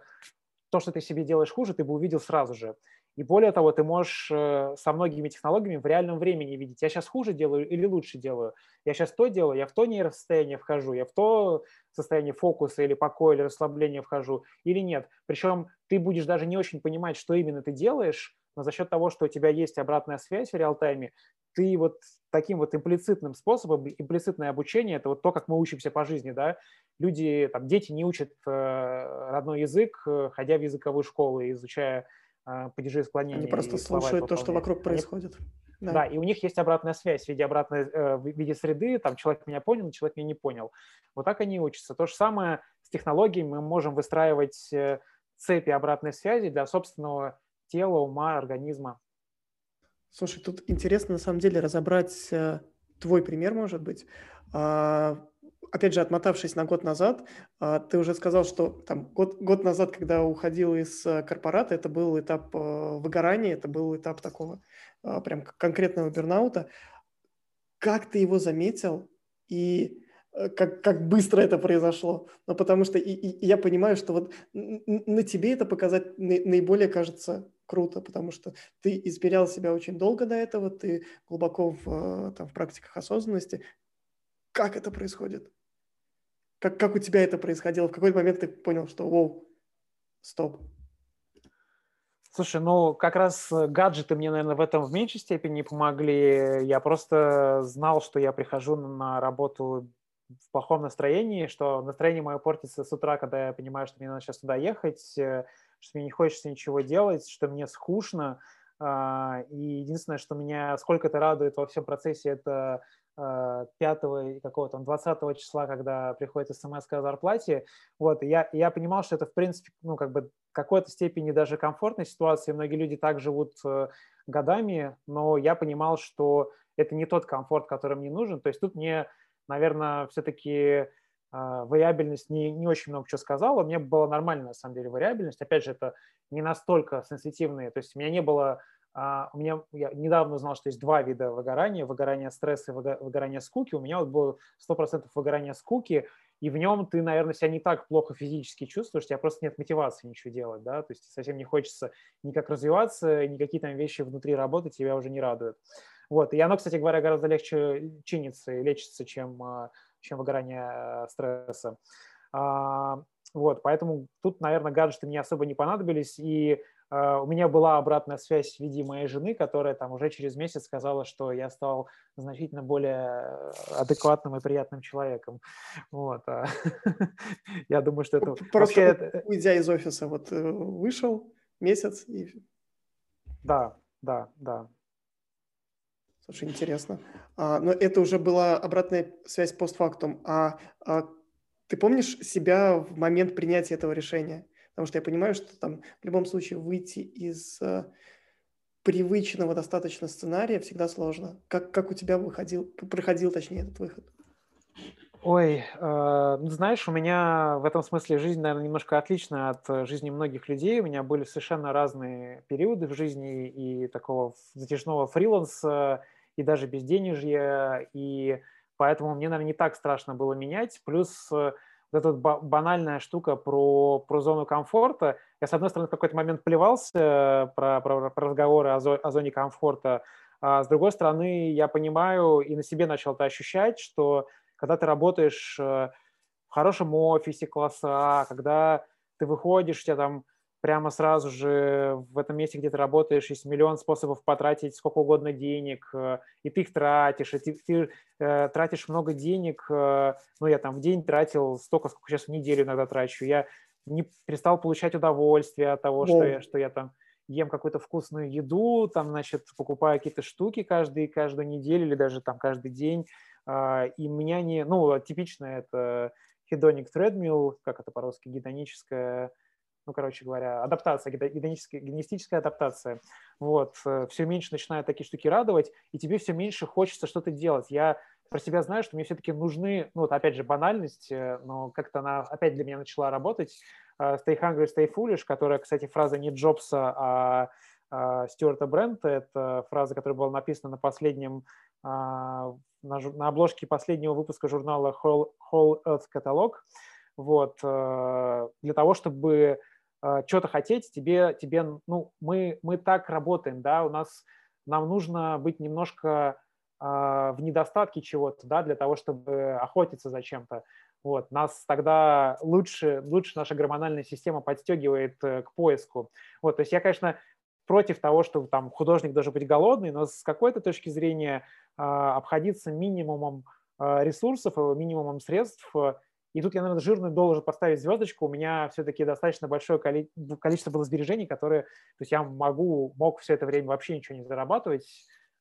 то, что ты себе делаешь хуже, ты бы увидел сразу же. И более того, ты можешь э, со многими технологиями в реальном времени видеть, я сейчас хуже делаю или лучше делаю. Я сейчас то делаю, я в то нейросостояние вхожу, я в то состояние фокуса или покоя или расслабления вхожу или нет. Причем ты будешь даже не очень понимать, что именно ты делаешь, но за счет того, что у тебя есть обратная связь в реал-тайме, ты вот таким вот имплицитным способом, имплицитное обучение, это вот то, как мы учимся по жизни, да, люди, там, дети не учат э, родной язык, э, ходя в языковую школу и изучая падежи и склонения. Они просто слушают то, что вокруг происходит. Да. да, и у них есть обратная связь в виде обратной, э, в виде среды, там человек меня понял, человек меня не понял. Вот так они учатся. То же самое с технологиями мы можем выстраивать э, цепи обратной связи для собственного тела, ума, организма. Слушай, тут интересно на самом деле разобрать э, твой пример, может быть. Опять же, отмотавшись на год назад, а, ты уже сказал, что там год, год назад, когда уходил из э, корпората, это был этап э, выгорания, это был этап такого а, прям конкретного бернаута. Как ты его заметил и как, как быстро это произошло. Ну, потому что и, и я понимаю, что вот на тебе это показать наиболее кажется круто, потому что ты измерял себя очень долго до этого, ты глубоко в, э, там, в практиках осознанности. Как это происходит? Как, как у тебя это происходило? В какой момент ты понял, что, воу, стоп? Слушай, ну как раз гаджеты мне, наверное, в этом в меньшей степени помогли. Я просто знал, что я прихожу на работу в плохом настроении, что настроение мое портится с утра, когда я понимаю, что мне надо сейчас туда ехать, э, что мне не хочется ничего делать, что мне скучно. А, и единственное, что меня сколько-то радует во всем процессе, это 5 а, какого там 20 числа, когда приходит смс о зарплате. Вот, и я, я понимал, что это, в принципе, ну, как бы в какой-то степени даже комфортной ситуации. Многие люди так живут э, годами, но я понимал, что это не тот комфорт, который мне нужен. То есть тут мне, наверное, все-таки а, вариабельность не, не очень много чего сказала. Мне была нормальная, на самом деле, вариабельность. Опять же, это не настолько сенситивные. То есть у меня не было... А, у меня, я недавно узнал, что есть два вида выгорания. Выгорание стресса и выгорание скуки. У меня вот было 100% выгорание скуки, и в нем ты, наверное, себя не так плохо физически чувствуешь, у тебя просто нет мотивации ничего делать, да, то есть совсем не хочется никак развиваться, никакие там вещи внутри работы тебя уже не радуют. Вот, и оно, кстати говоря, гораздо легче чинится и лечится, чем а, чем выгорание э, стресса. А, вот, поэтому тут, наверное, гаджеты мне особо не понадобились, и Uh, у меня была обратная связь в виде моей жены, которая там уже через месяц сказала, что я стал значительно более адекватным и приятным человеком. Вот. А, (laughs) я думаю, что это... Просто уйдя из офиса, вот э, вышел месяц и... Да, да, да. Слушай, интересно. А, но это уже была обратная связь постфактум. А, а ты помнишь себя в момент принятия этого решения? Потому что я понимаю, что там в любом случае выйти из а, привычного достаточно сценария всегда сложно. Как, как у тебя выходил, проходил, точнее, этот выход? Ой, э, знаешь, у меня в этом смысле жизнь, наверное, немножко отличная от жизни многих людей. У меня были совершенно разные периоды в жизни и такого затяжного фриланса, и даже безденежье, и поэтому мне, наверное, не так страшно было менять. Плюс э, вот эта банальная штука про, про зону комфорта. Я, с одной стороны, в какой-то момент плевался про, про, про разговоры о, зо, о зоне комфорта, а с другой стороны, я понимаю и на себе начал это ощущать, что когда ты работаешь э, в хорошем офисе класса когда ты выходишь, у тебя там прямо сразу же в этом месте, где ты работаешь, есть миллион способов потратить сколько угодно денег, э, и ты их тратишь, и ты, ты э, тратишь много денег. Э, ну, я там в день тратил столько, сколько сейчас в неделю иногда трачу. Я не перестал получать удовольствие от того, что я, что я там ем какую-то вкусную еду, там, значит, покупаю какие-то штуки каждый, каждую неделю или даже там каждый день. Э, и меня не... Ну, типично это hedonic treadmill, как это по-русски, гедоническая ну, короче говоря, адаптация, генетическая, адаптация. Вот, э, все меньше начинают такие штуки радовать, и тебе все меньше хочется что-то делать. Я про себя знаю, что мне все-таки нужны, ну, вот опять же, банальность, э, но как-то она опять для меня начала работать. Э, stay hungry, stay foolish, которая, кстати, фраза не Джобса, а, а Стюарта Брента. Это фраза, которая была написана на последнем, а, на, на обложке последнего выпуска журнала Whole, Whole Earth Catalog. Вот, для того, чтобы что-то хотеть, тебе, тебе, ну, мы, мы так работаем, да, у нас, нам нужно быть немножко э, в недостатке чего-то, да, для того, чтобы охотиться за чем-то. Вот, нас тогда лучше, лучше наша гормональная система подстегивает э, к поиску. Вот, то есть я, конечно, против того, что там художник должен быть голодный, но с какой-то точки зрения э, обходиться минимумом э, ресурсов, минимумом средств и тут я, наверное, жирную должен поставить звездочку. У меня все-таки достаточно большое количество было сбережений, которые... То есть я могу, мог все это время вообще ничего не зарабатывать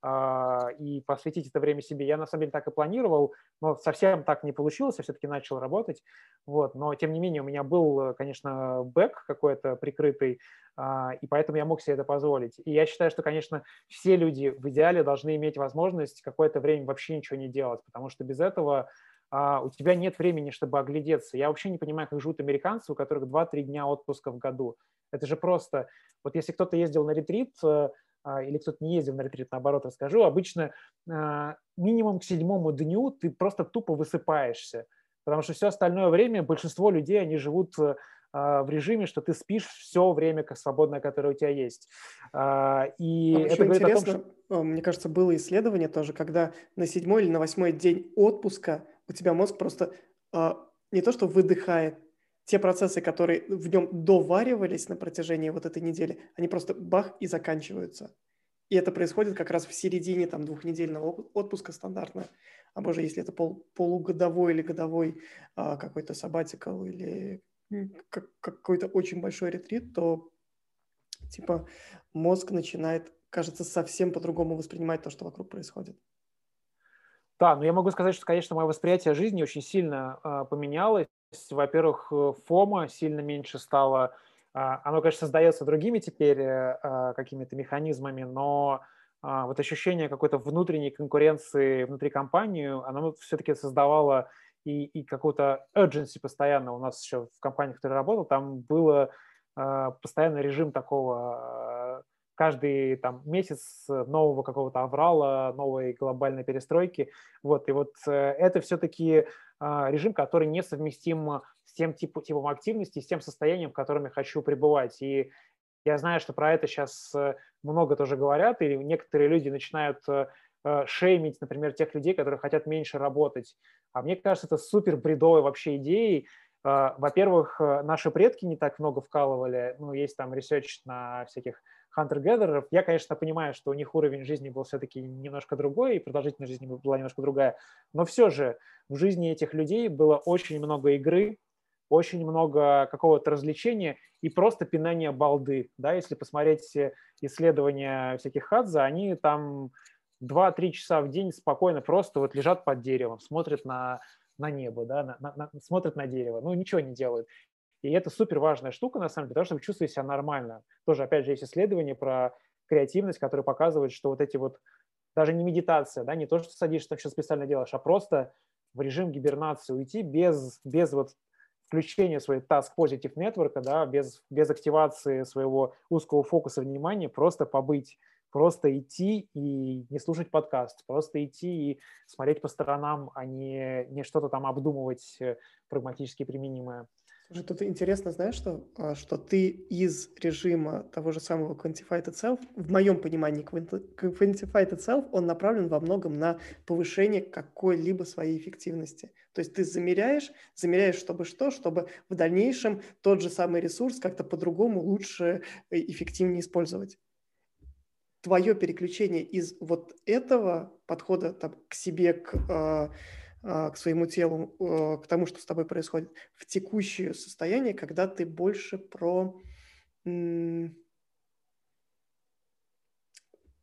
э, и посвятить это время себе. Я, на самом деле, так и планировал, но совсем так не получилось. Я все-таки начал работать. Вот. Но, тем не менее, у меня был, конечно, бэк какой-то прикрытый, э, и поэтому я мог себе это позволить. И я считаю, что, конечно, все люди в идеале должны иметь возможность какое-то время вообще ничего не делать, потому что без этого а, у тебя нет времени, чтобы оглядеться. Я вообще не понимаю, как живут американцы, у которых 2-3 дня отпуска в году. Это же просто... Вот если кто-то ездил на ретрит, э, а, или кто-то не ездил на ретрит, наоборот расскажу, обычно а, минимум к седьмому дню ты просто тупо высыпаешься, потому что все остальное время большинство людей, они живут э, в режиме, что ты спишь все время, как свободное, которое у тебя есть. И а это интересно, том, что... мне кажется, было исследование тоже, когда на седьмой или на восьмой день отпуска у тебя мозг просто э, не то, что выдыхает, те процессы, которые в нем доваривались на протяжении вот этой недели, они просто бах и заканчиваются. И это происходит как раз в середине там двухнедельного отпуска стандартно. А боже, если это пол, полугодовой или годовой а, какой-то сабатикал или как, какой-то очень большой ретрит, то типа мозг начинает, кажется, совсем по-другому воспринимать то, что вокруг происходит. Да, но я могу сказать, что, конечно, мое восприятие жизни очень сильно э, поменялось. Во-первых, э, фома сильно меньше стало. Э, оно, конечно, создается другими теперь э, какими-то механизмами, но э, вот ощущение какой-то внутренней конкуренции внутри компании, оно все-таки создавало и, и какую-то urgency постоянно. У нас еще в компании, в которой я работал, там было э, постоянный режим такого каждый там, месяц нового какого-то аврала, новой глобальной перестройки. Вот, и вот э, это все-таки а, режим, который несовместим с тем типом, типом активности, с тем состоянием, в котором я хочу пребывать. И я знаю, что про это сейчас э, много тоже говорят, и некоторые люди начинают э, шеймить, например, тех людей, которые хотят меньше работать. А мне кажется, это супер бредовой вообще идеей. Во-первых, наши предки не так много вкалывали, ну, есть там research на всяких hunter-gatherer ов. Я, конечно, понимаю, что у них уровень жизни был все-таки немножко другой, и продолжительность жизни была немножко другая, но все же в жизни этих людей было очень много игры, очень много какого-то развлечения и просто пинания балды. Да, если посмотреть исследования всяких хадза, они там 2-3 часа в день спокойно просто вот лежат под деревом, смотрят на, на небо, да, на, на, смотрят на дерево, ну ничего не делают. И это супер важная штука, на самом деле, для того, чтобы чувствовать себя нормально. Тоже, опять же, есть исследования про креативность, которые показывают, что вот эти вот, даже не медитация, да, не то, что садишься, там что специально делаешь, а просто в режим гибернации уйти без, без вот включения своей task positive network, да, без, без активации своего узкого фокуса внимания, просто побыть, просто идти и не слушать подкаст, просто идти и смотреть по сторонам, а не, не что-то там обдумывать э, прагматически применимое. Слушай, тут интересно, знаешь, что, а, что ты из режима того же самого Quantified Itself, в моем понимании Quantified Itself, он направлен во многом на повышение какой-либо своей эффективности. То есть ты замеряешь, замеряешь, чтобы что, чтобы в дальнейшем тот же самый ресурс как-то по-другому лучше и эффективнее использовать. Твое переключение из вот этого подхода там, к себе, к а, к своему телу, э, к тому, что с тобой происходит, в текущее состояние, когда ты больше про...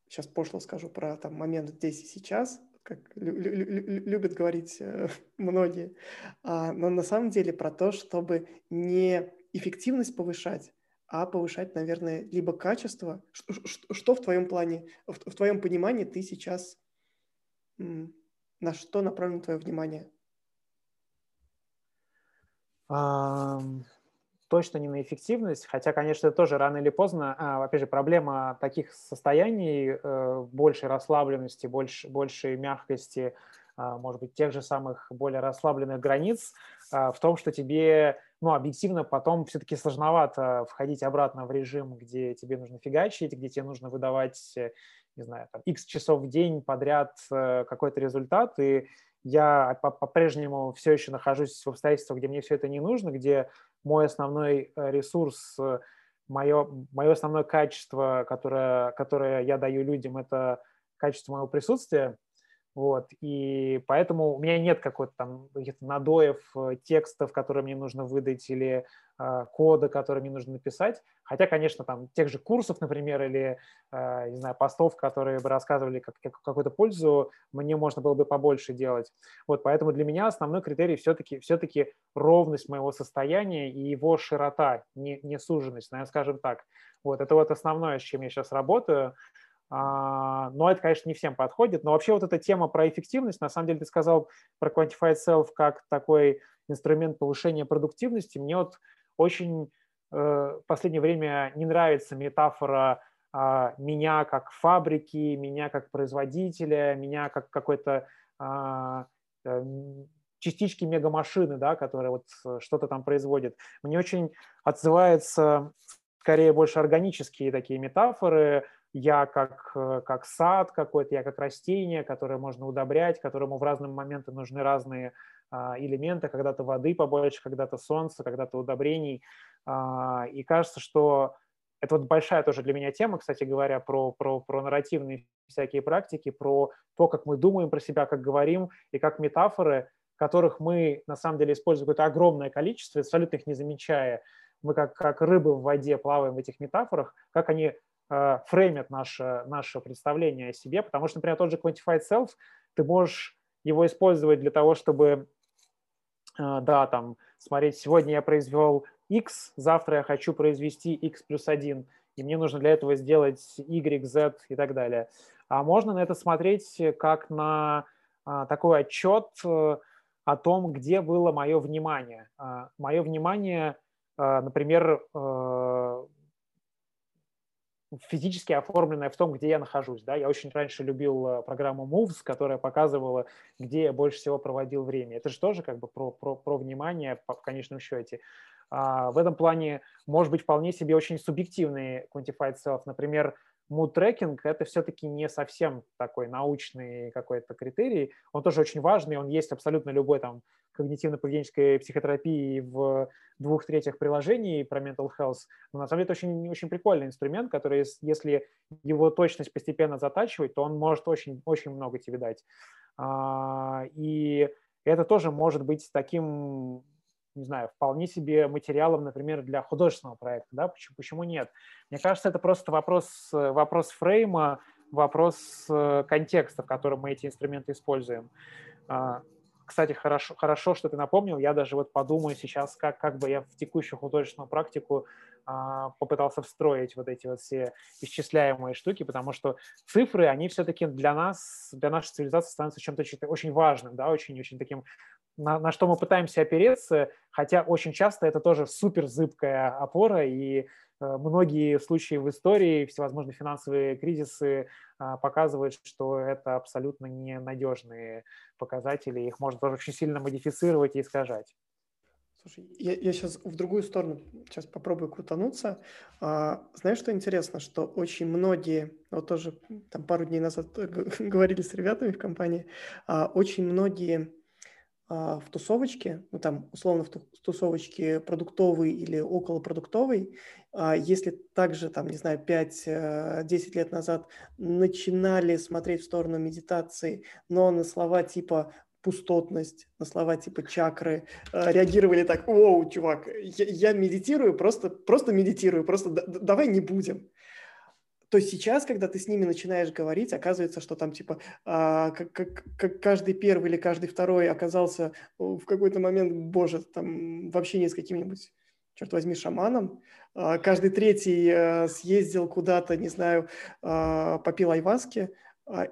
Сейчас пошло скажу про там, момент здесь и сейчас, как любят говорить э, (laughs) многие, а, но на самом деле про то, чтобы не эффективность повышать, а повышать, наверное, либо качество. Что, что, что в твоем плане, в, в твоем понимании ты сейчас на что направлено твое внимание? точно не на эффективность, хотя, конечно, это тоже рано или поздно, а, опять же, проблема таких состояний, э, большей расслабленности, больше, большей мягкости, а, может быть, тех же самых более расслабленных границ а, в том, что тебе, ну, объективно потом все-таки сложновато входить обратно в режим, где тебе нужно фигачить, где тебе нужно выдавать не знаю, там, x часов в день подряд э, какой-то результат, и я по-прежнему все еще нахожусь в обстоятельствах, где мне все это не нужно, где мой основной э, ресурс, мое, мое основное качество, которое, которое я даю людям, это качество моего присутствия, вот, и поэтому у меня нет какой-то там надоев э, текстов, которые мне нужно выдать, или э, кода, который мне нужно написать. Хотя, конечно, там тех же курсов, например, или, э, не знаю, постов, которые бы рассказывали как, как, какую-то пользу, мне можно было бы побольше делать. Вот, поэтому для меня основной критерий все-таки все-таки ровность моего состояния и его широта, не, не суженность, наверное, скажем так. Вот, это вот основное, с чем я сейчас работаю. А, но это, конечно, не всем подходит. Но вообще вот эта тема про эффективность, на самом деле ты сказал про Quantified Self как такой инструмент повышения продуктивности. Мне вот очень э, в последнее время не нравится метафора а, меня как фабрики, меня как производителя, меня как какой-то а, э, частички мегамашины, да, которая вот что-то там производит. Мне очень отзывается скорее больше органические такие метафоры, я как, э, как сад какой-то, я как растение, которое можно удобрять, которому в разные моменты нужны разные элемента, когда-то воды побольше, когда-то солнца, когда-то удобрений. И кажется, что это вот большая тоже для меня тема, кстати говоря, про, про, про нарративные всякие практики, про то, как мы думаем про себя, как говорим, и как метафоры, которых мы на самом деле используем какое-то огромное количество, абсолютно их не замечая. Мы как, как рыбы в воде плаваем в этих метафорах, как они фреймят наше, наше представление о себе, потому что, например, тот же Quantified Self, ты можешь его использовать для того, чтобы, э, да, там, смотреть, сегодня я произвел x, завтра я хочу произвести x плюс 1, и мне нужно для этого сделать y, z и так далее. А можно на это смотреть как на а, такой отчет э, о том, где было мое внимание. Мое внимание, например, э, физически оформленная в том, где я нахожусь. Да? Я очень раньше любил э, программу Moves, которая показывала, где я больше всего проводил время. Это же тоже как бы про, про, про внимание в конечном счете. А, в этом плане может быть вполне себе очень субъективный quantified self. Например, tracking – это все-таки не совсем такой научный какой-то критерий. Он тоже очень важный, он есть абсолютно любой там когнитивно-поведенческой психотерапии в двух третьих приложений про mental health. Но на самом деле это очень, очень прикольный инструмент, который, если его точность постепенно затачивать, то он может очень, очень много тебе дать. А, и это тоже может быть таким не знаю, вполне себе материалом, например, для художественного проекта, да, почему, почему нет? Мне кажется, это просто вопрос, вопрос фрейма, вопрос э, контекста, в котором мы эти инструменты используем. А, кстати, хорошо, хорошо, что ты напомнил. Я даже вот подумаю сейчас, как, как бы я в текущую художественную практику а, попытался встроить вот эти вот все исчисляемые штуки, потому что цифры, они все-таки для нас, для нашей цивилизации становятся чем-то очень важным, да, очень-очень таким на, на что мы пытаемся опереться, хотя очень часто это тоже супер зыбкая опора, и э, многие случаи в истории, всевозможные финансовые кризисы э, показывают, что это абсолютно ненадежные показатели, их можно тоже очень сильно модифицировать и искажать. Слушай, я, я сейчас в другую сторону сейчас попробую крутануться. А, знаешь, что интересно, что очень многие, вот тоже там пару дней назад (laughs) говорили с ребятами в компании, а, очень многие а, в тусовочке, ну там условно в тусовочке продуктовый или околопродуктовый, а, если также там, не знаю, 5-10 э, лет назад начинали смотреть в сторону медитации, но на слова типа пустотность, на слова типа чакры, реагировали так, оу, чувак, я, я медитирую, просто, просто медитирую, просто давай не будем то сейчас, когда ты с ними начинаешь говорить, оказывается, что там типа а, как, как, как каждый первый или каждый второй оказался в какой-то момент, боже, там вообще не с каким-нибудь черт возьми, шаманом. А, каждый третий а, съездил куда-то, не знаю, а, попил айваски. А,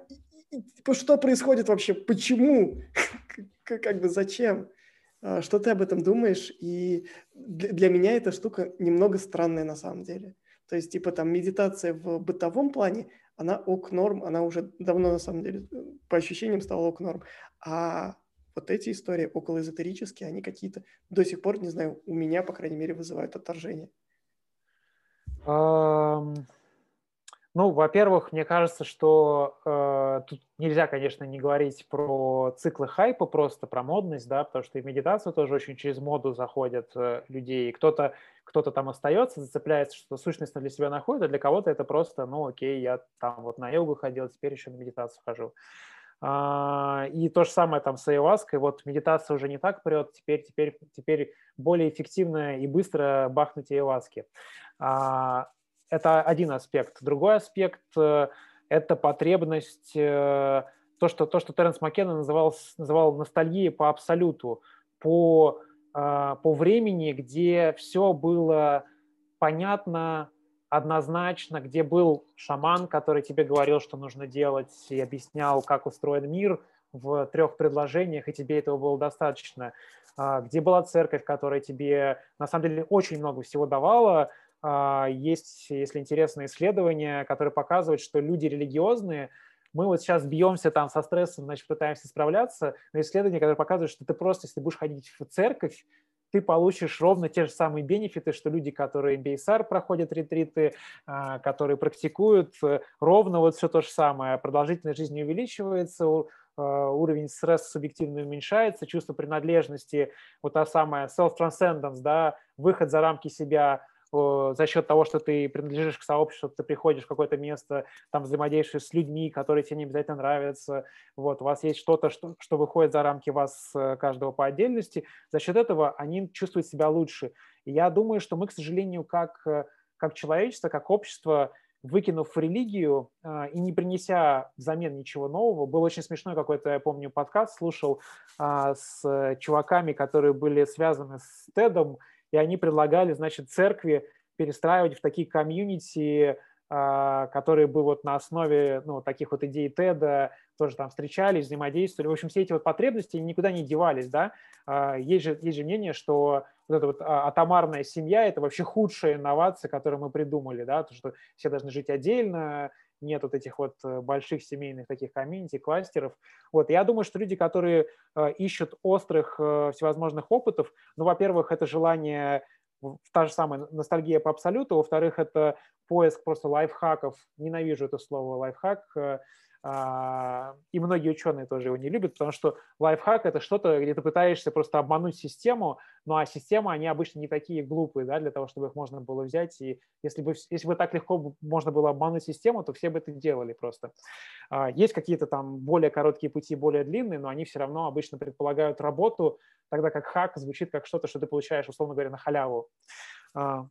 и, типа, что происходит вообще? Почему? (laughs) как бы зачем? А, что ты об этом думаешь? И для, для меня эта штука немного странная на самом деле. То есть, типа, там, медитация в бытовом плане, она ок норм, она уже давно, на самом деле, по ощущениям стала ок норм. А вот эти истории около эзотерические, они какие-то до сих пор, не знаю, у меня, по крайней мере, вызывают отторжение. Ну, во-первых, мне кажется, что э, тут нельзя, конечно, не говорить про циклы хайпа, просто про модность, да, потому что и в медитацию тоже очень через моду заходят э, людей. Кто-то кто там остается, зацепляется, что сущностно для себя находит, а для кого-то это просто, ну, окей, я там вот на йогу ходил, теперь еще на медитацию хожу. А, и то же самое там с айваской, вот медитация уже не так прет, теперь, теперь, теперь более эффективно и быстро бахнуть айваски. А, это один аспект. Другой аспект э, – это потребность, э, то, что, то, что Теренс Маккенна называл, называл ностальгией по абсолюту, по, э, по времени, где все было понятно, однозначно, где был шаман, который тебе говорил, что нужно делать, и объяснял, как устроен мир в трех предложениях, и тебе этого было достаточно, а, где была церковь, которая тебе на самом деле очень много всего давала, есть, если интересно, исследования, которые показывают, что люди религиозные, мы вот сейчас бьемся там со стрессом, значит, пытаемся справляться, но исследования, которые показывают, что ты просто, если будешь ходить в церковь, ты получишь ровно те же самые бенефиты, что люди, которые MBSR проходят ретриты, а, которые практикуют, ровно вот все то же самое. Продолжительность жизни увеличивается, уровень стресса субъективно уменьшается, чувство принадлежности, вот та самая self-transcendence, да, выход за рамки себя, за счет того, что ты принадлежишь к сообществу, ты приходишь в какое-то место, там взаимодействуешь с людьми, которые тебе не обязательно нравятся, вот, у вас есть что-то, что, что выходит за рамки вас э, каждого по отдельности, за счет этого они чувствуют себя лучше. И я думаю, что мы, к сожалению, как, э, как человечество, как общество, выкинув религию э, и не принеся взамен ничего нового. Был очень смешной какой-то, я помню, подкаст слушал э, с чуваками, которые были связаны с Тедом, и они предлагали, значит, церкви перестраивать в такие комьюнити, а, которые бы вот на основе ну, таких вот идей Теда тоже там встречались, взаимодействовали. В общем, все эти вот потребности никуда не девались, да. А, есть же, есть же мнение, что вот эта вот а, атомарная семья – это вообще худшая инновация, которую мы придумали, да, то, что все должны жить отдельно, нет вот этих вот э, больших семейных таких комьюнити, кластеров. Вот, я думаю, что люди, которые э, ищут острых э, всевозможных опытов, ну, во-первых, это желание та же самая ностальгия по абсолюту, во-вторых, это поиск просто лайфхаков, ненавижу это слово лайфхак, и многие ученые тоже его не любят, потому что лайфхак – это что-то, где ты пытаешься просто обмануть систему, ну а системы, они обычно не такие глупые, да, для того, чтобы их можно было взять. И если бы, если бы так легко можно было обмануть систему, то все бы это делали просто. А, есть какие-то там более короткие пути, более длинные, но они все равно обычно предполагают работу, тогда как хак звучит как что-то, что ты получаешь, условно говоря, на халяву. А,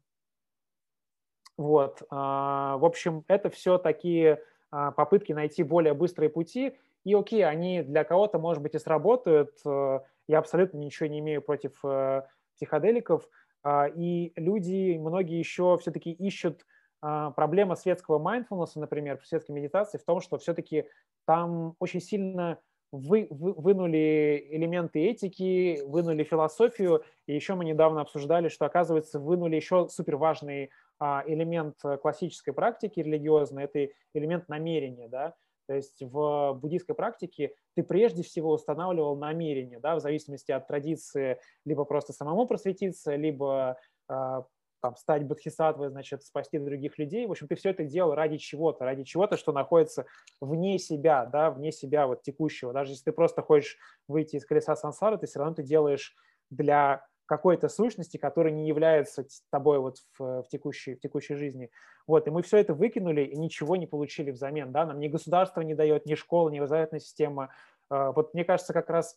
вот. В общем, это все такие а, попытки найти более быстрые пути, и окей, они для кого-то, может быть, и сработают. Э, я абсолютно ничего не имею против э, психоделиков. А, и люди, многие еще все-таки ищут а, проблема светского mindfulness, например, светской медитации в том, что все-таки там очень сильно вы, вы, вынули элементы этики, вынули философию, и еще мы недавно обсуждали, что, оказывается, вынули еще супер важный а, элемент э, классической практики религиозной – это элемент намерения, да, то есть в буддийской практике ты прежде всего устанавливал намерение, да, в зависимости от традиции, либо просто самому просветиться, либо а, там, стать бодхисаттвой, значит, спасти других людей. В общем, ты все это делал ради чего-то, ради чего-то, что находится вне себя, да, вне себя вот текущего. Даже если ты просто хочешь выйти из колеса сансары, ты все равно ты делаешь для какой-то сущности, которая не является тобой вот в, в, текущей, в текущей жизни. Вот, и мы все это выкинули и ничего не получили взамен, да, нам ни государство не дает, ни школа, ни образовательная система. А, вот мне кажется, как раз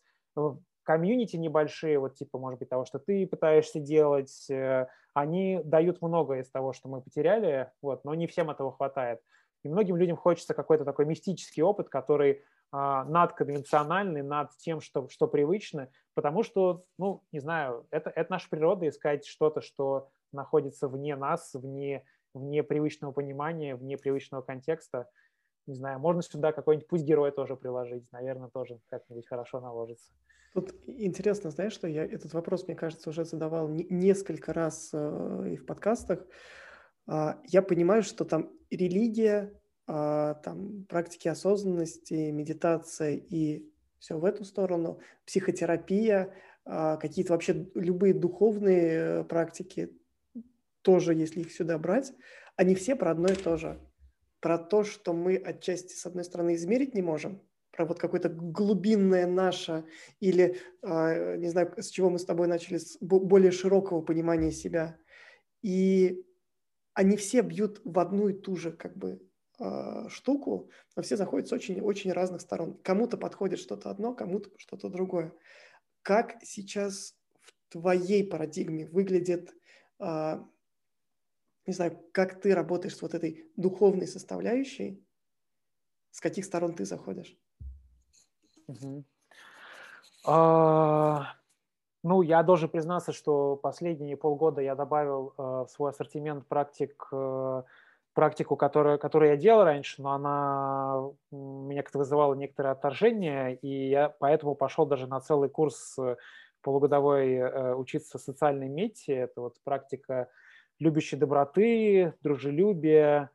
комьюнити небольшие, вот типа, может быть, того, что ты пытаешься делать, э, они дают много из того, что мы потеряли, вот, но не всем этого хватает. И многим людям хочется какой-то такой мистический опыт, который а, надконвенциональный, над тем, что, что привычно, потому что, ну, не знаю, это, это наша природа искать что-то, что находится вне нас, вне, вне привычного понимания, вне привычного контекста. Не знаю, можно сюда какой-нибудь путь героя тоже приложить, наверное, тоже как-нибудь хорошо наложится. Тут интересно, знаешь, что я этот вопрос, мне кажется, уже задавал несколько раз э, и в подкастах. Э, я понимаю, что там религия а, там, практики осознанности, медитация и все в эту сторону, психотерапия, а, какие-то вообще любые духовные э, практики, тоже, если их сюда брать, они все про одно и то же. Про то, что мы отчасти, с одной стороны, измерить не можем, про вот какое-то глубинное наше или, а, не знаю, с чего мы с тобой начали, с более широкого понимания себя. И они все бьют в одну и ту же как бы штуку, но все заходят с очень-очень разных сторон. Кому-то подходит что-то одно, кому-то что-то другое. Как сейчас в твоей парадигме выглядит, э, не знаю, как ты работаешь с вот этой духовной составляющей, с каких сторон ты заходишь? А, ну, я должен признаться, что последние полгода я добавил в свой ассортимент практик практику, которую, которую я делал раньше, но она меня как-то вызывала некоторое отторжение, и я поэтому пошел даже на целый курс э, полугодовой э, учиться социальной мети. Это вот практика любящей доброты, дружелюбия.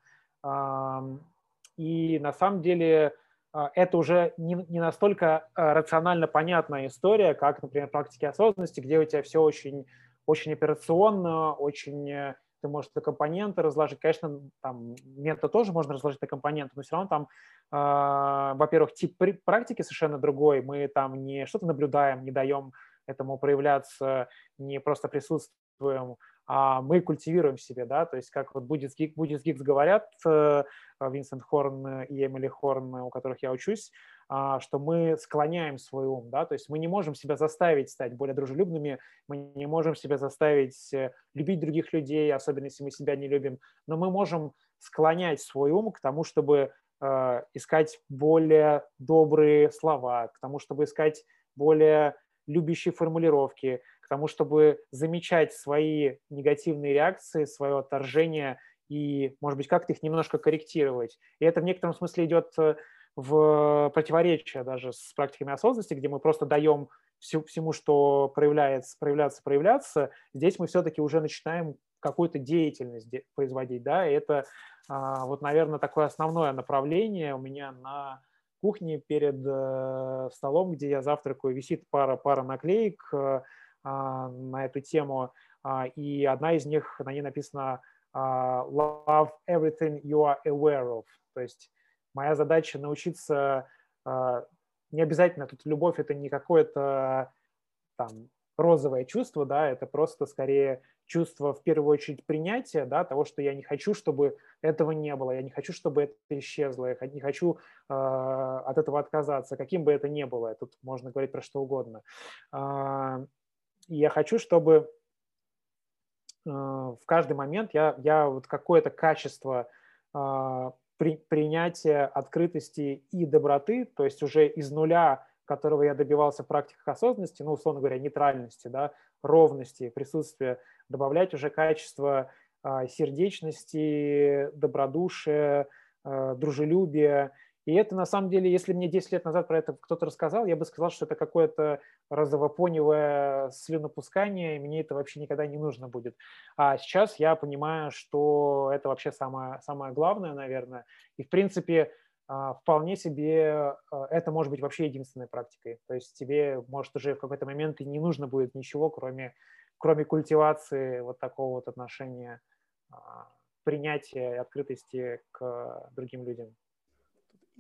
И на самом деле а, это уже не, не настолько э, рационально понятная история, как, например, практики осознанности, где у тебя все очень, очень операционно, очень ты можешь это компоненты разложить. Конечно, там мета тоже можно разложить на компоненты, но все равно там, э, во-первых, тип практики совершенно другой. Мы там не что-то наблюдаем, не даем этому проявляться, не просто присутствуем, мы культивируем себе, да, то есть как вот будет Geeks, будет Geeks говорят, э, Винсент Хорн и Эмили Хорн, у которых я учусь, а, что мы склоняем свой ум, да, то есть мы не можем себя заставить стать более дружелюбными, мы не можем себя заставить э, любить других людей, особенно если мы себя не любим, но мы можем склонять свой ум к тому, чтобы э, искать более добрые слова, к тому, чтобы искать более любящие формулировки, к тому, чтобы замечать свои негативные реакции, свое отторжение и, может быть, как-то их немножко корректировать. И это в некотором смысле идет э, в противоречие даже с практиками осознанности, где мы просто даем всю, всему, что проявляется, проявляться, проявляться, здесь мы все-таки уже начинаем какую-то деятельность производить, да, и это а, вот, наверное, такое основное направление у меня на кухне перед э, столом, где я завтракаю, висит пара, пара наклеек э, на эту тему, а, и одна из них, на ней написано а, «Love everything you are aware of», то есть Моя задача научиться, а, не обязательно тут любовь это не какое-то там розовое чувство, да, это просто скорее чувство в первую очередь принятия, да, того, что я не хочу, чтобы этого не было, я не хочу, чтобы это исчезло, я не хочу э, от этого отказаться, каким бы это ни было, тут можно говорить про что угодно. Я хочу, чтобы э, в каждый момент я, я вот какое-то качество э, при, принятия открытости и доброты, то есть уже из нуля, которого я добивался в практиках осознанности, ну, условно говоря, нейтральности, да, ровности, присутствия, добавлять уже качество а, сердечности, добродушия, дружелюбия, и это, на самом деле, если мне 10 лет назад про это кто-то рассказал, я бы сказал, что это какое-то розовопоневое слюнопускание, и мне это вообще никогда не нужно будет. А сейчас я понимаю, что это вообще самое, самое главное, наверное. И, в принципе, а, вполне себе а, это может быть вообще единственной практикой. То есть тебе, может, уже в какой-то момент и не нужно будет ничего, кроме, кроме культивации вот такого вот отношения, а, принятия и открытости к другим людям.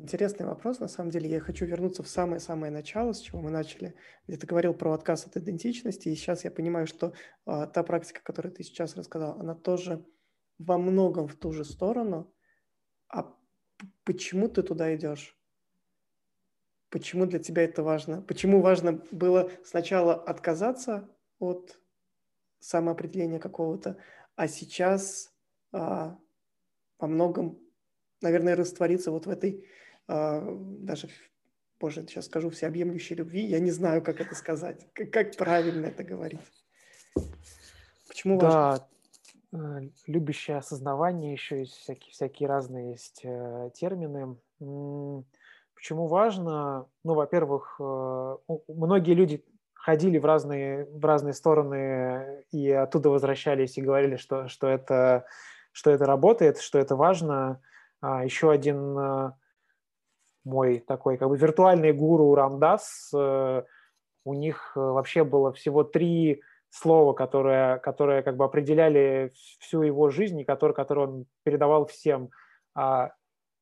Интересный вопрос. На самом деле я хочу вернуться в самое-самое начало, с чего мы начали, где ты говорил про отказ от идентичности. И сейчас я понимаю, что а, та практика, которую ты сейчас рассказал, она тоже во многом в ту же сторону. А почему ты туда идешь? Почему для тебя это важно? Почему важно было сначала отказаться от самоопределения какого-то, а сейчас а, во многом, наверное, раствориться вот в этой даже, боже, сейчас скажу, всеобъемлющей любви, я не знаю, как это сказать, как, как правильно это говорить. Почему да, важно? Э, любящее осознавание, еще есть всякие, всякие разные есть э, термины. Почему важно? Ну, во-первых, э, многие люди ходили в разные, в разные стороны и оттуда возвращались и говорили, что, что, это, что это работает, что это важно. А еще один мой такой как бы виртуальный гуру Рамдас, э, у них э, вообще было всего три слова, которые, которые как бы определяли всю его жизнь и которые, которые он передавал всем. А,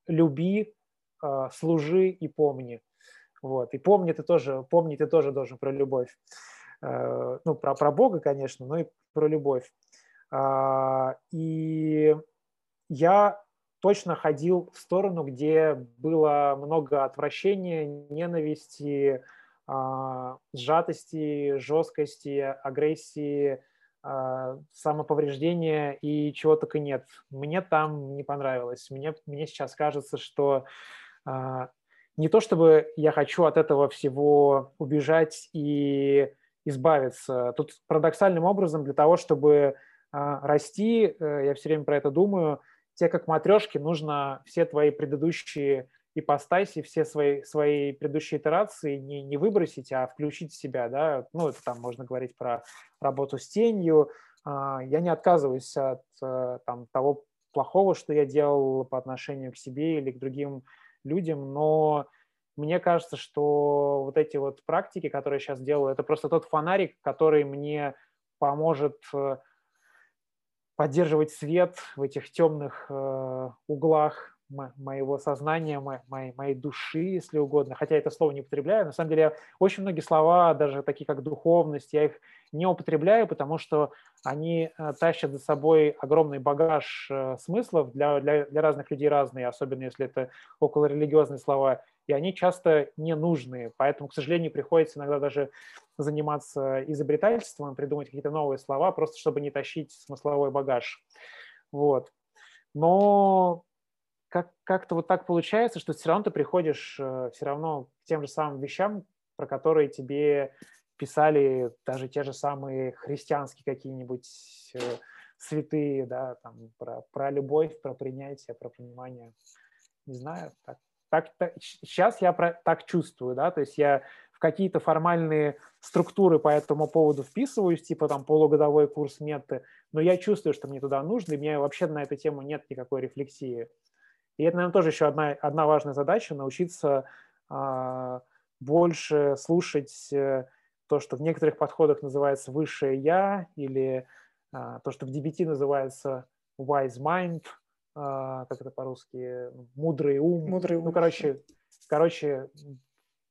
Люби, а, служи и помни. Вот. И помни ты тоже, помни ты тоже должен про любовь. Э, ну, про, про Бога, конечно, но и про любовь. А, и я точно ходил в сторону, где было много отвращения, ненависти, а, сжатости, жесткости, агрессии, а, самоповреждения и чего только нет. Мне там не понравилось. Мне, мне сейчас кажется, что а, не то чтобы я хочу от этого всего убежать и избавиться. Тут парадоксальным образом для того, чтобы расти, э, я все время про это думаю – тебе как матрешке нужно все твои предыдущие ипостаси, все свои, свои предыдущие итерации не, не выбросить, а включить в себя, да, ну, это там можно говорить про работу с тенью, а, я не отказываюсь от э, там, того плохого, что я делал по отношению к себе или к другим людям, но мне кажется, что вот эти вот практики, которые я сейчас делаю, это просто тот фонарик, который мне поможет э, поддерживать свет в этих темных э, углах моего сознания, моей, моей души, если угодно, хотя это слово не употребляю. На самом деле, очень многие слова, даже такие как духовность, я их не употребляю, потому что они э, тащат за собой огромный багаж э, смыслов для, для, для разных людей разные, особенно если это около религиозные слова, и они часто не нужны. Поэтому, к сожалению, приходится иногда даже заниматься изобретательством, придумать какие-то новые слова, просто чтобы не тащить смысловой багаж. Вот. Но как, как-то вот так получается, что все равно ты приходишь э, все равно к тем же самым вещам, про которые тебе писали даже те же самые христианские какие-нибудь э, святые, да, там, про, про любовь, про принятие, про понимание. Не знаю, так, так, так, сейчас я про, так чувствую, да, то есть я в какие-то формальные структуры по этому поводу вписываюсь, типа там полугодовой курс меты, но я чувствую, что мне туда нужно, и у меня вообще на эту тему нет никакой рефлексии. И это, наверное, тоже еще одна, одна важная задача – научиться а, больше слушать э, то, что в некоторых подходах называется «высшее я», или а, то, что в DBT называется «wise mind», как это по-русски, «мудрый ум». Мудрый ум. Ну, короче, короче,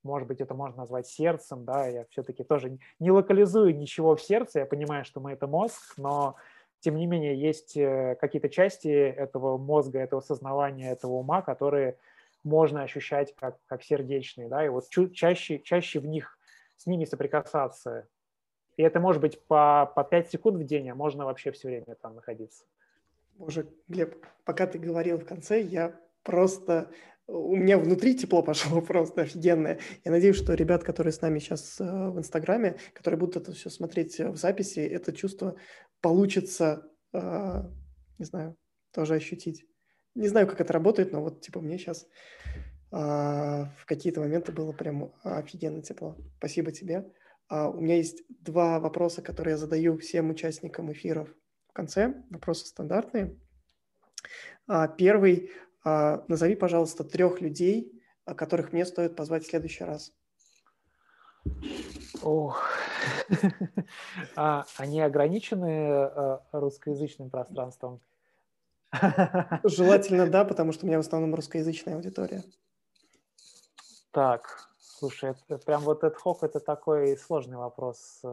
может быть, это можно назвать сердцем, да, я все-таки тоже не локализую ничего в сердце, я понимаю, что мы это мозг, но тем не менее, есть э, какие-то части этого мозга, этого сознавания, этого ума, которые можно ощущать как, как сердечные, да, и вот чаще, чаще в них с ними соприкасаться. И это может быть по, по 5 секунд в день, а можно вообще все время там находиться. Боже, Глеб, пока ты говорил в конце, я просто у меня внутри тепло пошло (laughs) просто офигенное. Я надеюсь, что ребят, которые с нами сейчас э, в Инстаграме, которые будут это все смотреть в записи, это чувство получится, э, не знаю, тоже ощутить. Не знаю, как это работает, но вот типа мне сейчас э, в какие-то моменты было прям офигенно тепло. Спасибо тебе. Uh, у меня есть два вопроса, которые я задаю всем участникам эфиров конце. Вопросы стандартные. Uh, первый а, назови, пожалуйста, трех людей, которых мне стоит позвать в следующий раз. Ох. (laughs) а, они ограничены а, русскоязычным пространством? (laughs) Желательно, да, потому что у меня в основном русскоязычная аудитория. Так, слушай, это, прям вот этот хок – это такой сложный вопрос.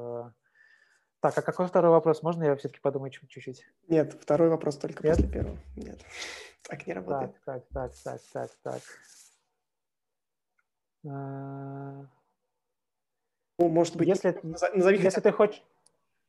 Э. Так, а какой второй вопрос? Можно я все-таки подумаю чуть-чуть? Нет, второй вопрос только Нет? после первого. Нет. (laughs) Так не работает. Так, так, так, так, так, так. Ну, может быть, если, (laughs) назови если ты хочешь...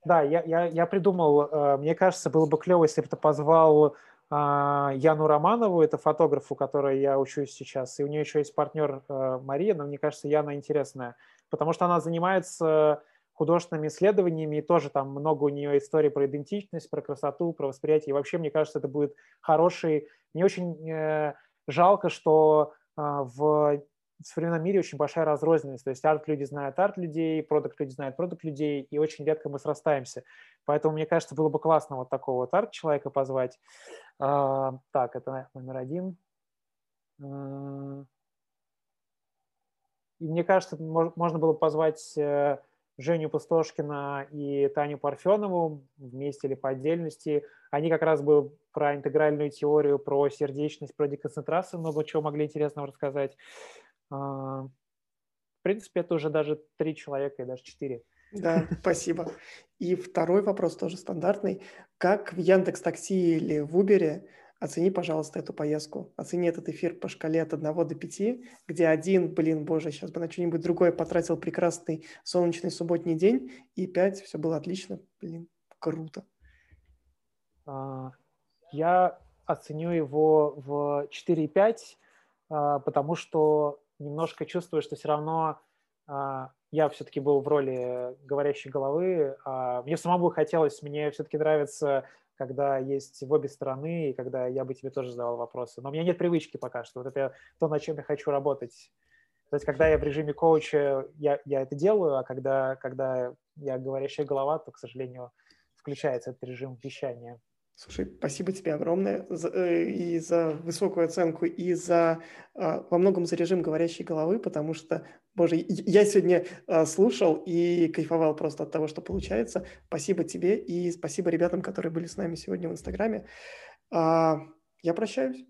Да, я, я, я придумал, э, мне кажется, было бы клево, если бы ты позвал а, Яну Романову, это фотограф, у которой я учусь сейчас, и у нее еще есть партнер э, Мария, но мне кажется, Яна интересная, потому что она занимается художественными исследованиями, и тоже там много у нее историй про идентичность, про красоту, про восприятие. И вообще, мне кажется, это будет хороший... Мне очень э, жалко, что э, в современном мире очень большая разрозненность. То есть арт-люди знают арт-людей, продукт-люди знают продукт-людей, и очень редко мы срастаемся. Поэтому, мне кажется, было бы классно вот такого вот арт-человека позвать. Э, так, это номер один. Э, и мне кажется, можно было позвать э, Женю Пустошкина и Таню Парфенову вместе или по отдельности. Они как раз бы про интегральную теорию, про сердечность, про деконцентрацию много чего могли интересного рассказать. А, в принципе, это уже даже три человека и даже четыре. Да, спасибо. И второй вопрос тоже стандартный. Как в Яндекс Такси или в Uber Оцени, пожалуйста, эту поездку. Оцени этот эфир по шкале от 1 до 5, где один, блин, боже, сейчас бы на что-нибудь другое потратил прекрасный солнечный субботний день, и 5, все было отлично, блин, круто. А, я оценю его в 4,5, а, потому что немножко чувствую, что все равно а, я все-таки был в роли говорящей головы. Мне самому хотелось, мне все-таки нравится когда есть в обе стороны, и когда я бы тебе тоже задавал вопросы. Но у меня нет привычки пока что. Вот это то, над чем я хочу работать. То есть, когда я в режиме коуча, я, я это делаю, а когда, когда я говорящая голова, то, к сожалению, включается этот режим вещания. Слушай, спасибо тебе огромное за, э, и за высокую оценку, и за э, во многом за режим говорящей головы, потому что, боже, я сегодня э, слушал и кайфовал просто от того, что получается. Спасибо тебе и спасибо ребятам, которые были с нами сегодня в Инстаграме. Э, я прощаюсь.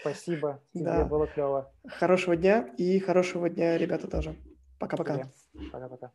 Спасибо, тебе да. было клево. Хорошего дня и хорошего дня, ребята, тоже. Пока-пока. Пока-пока.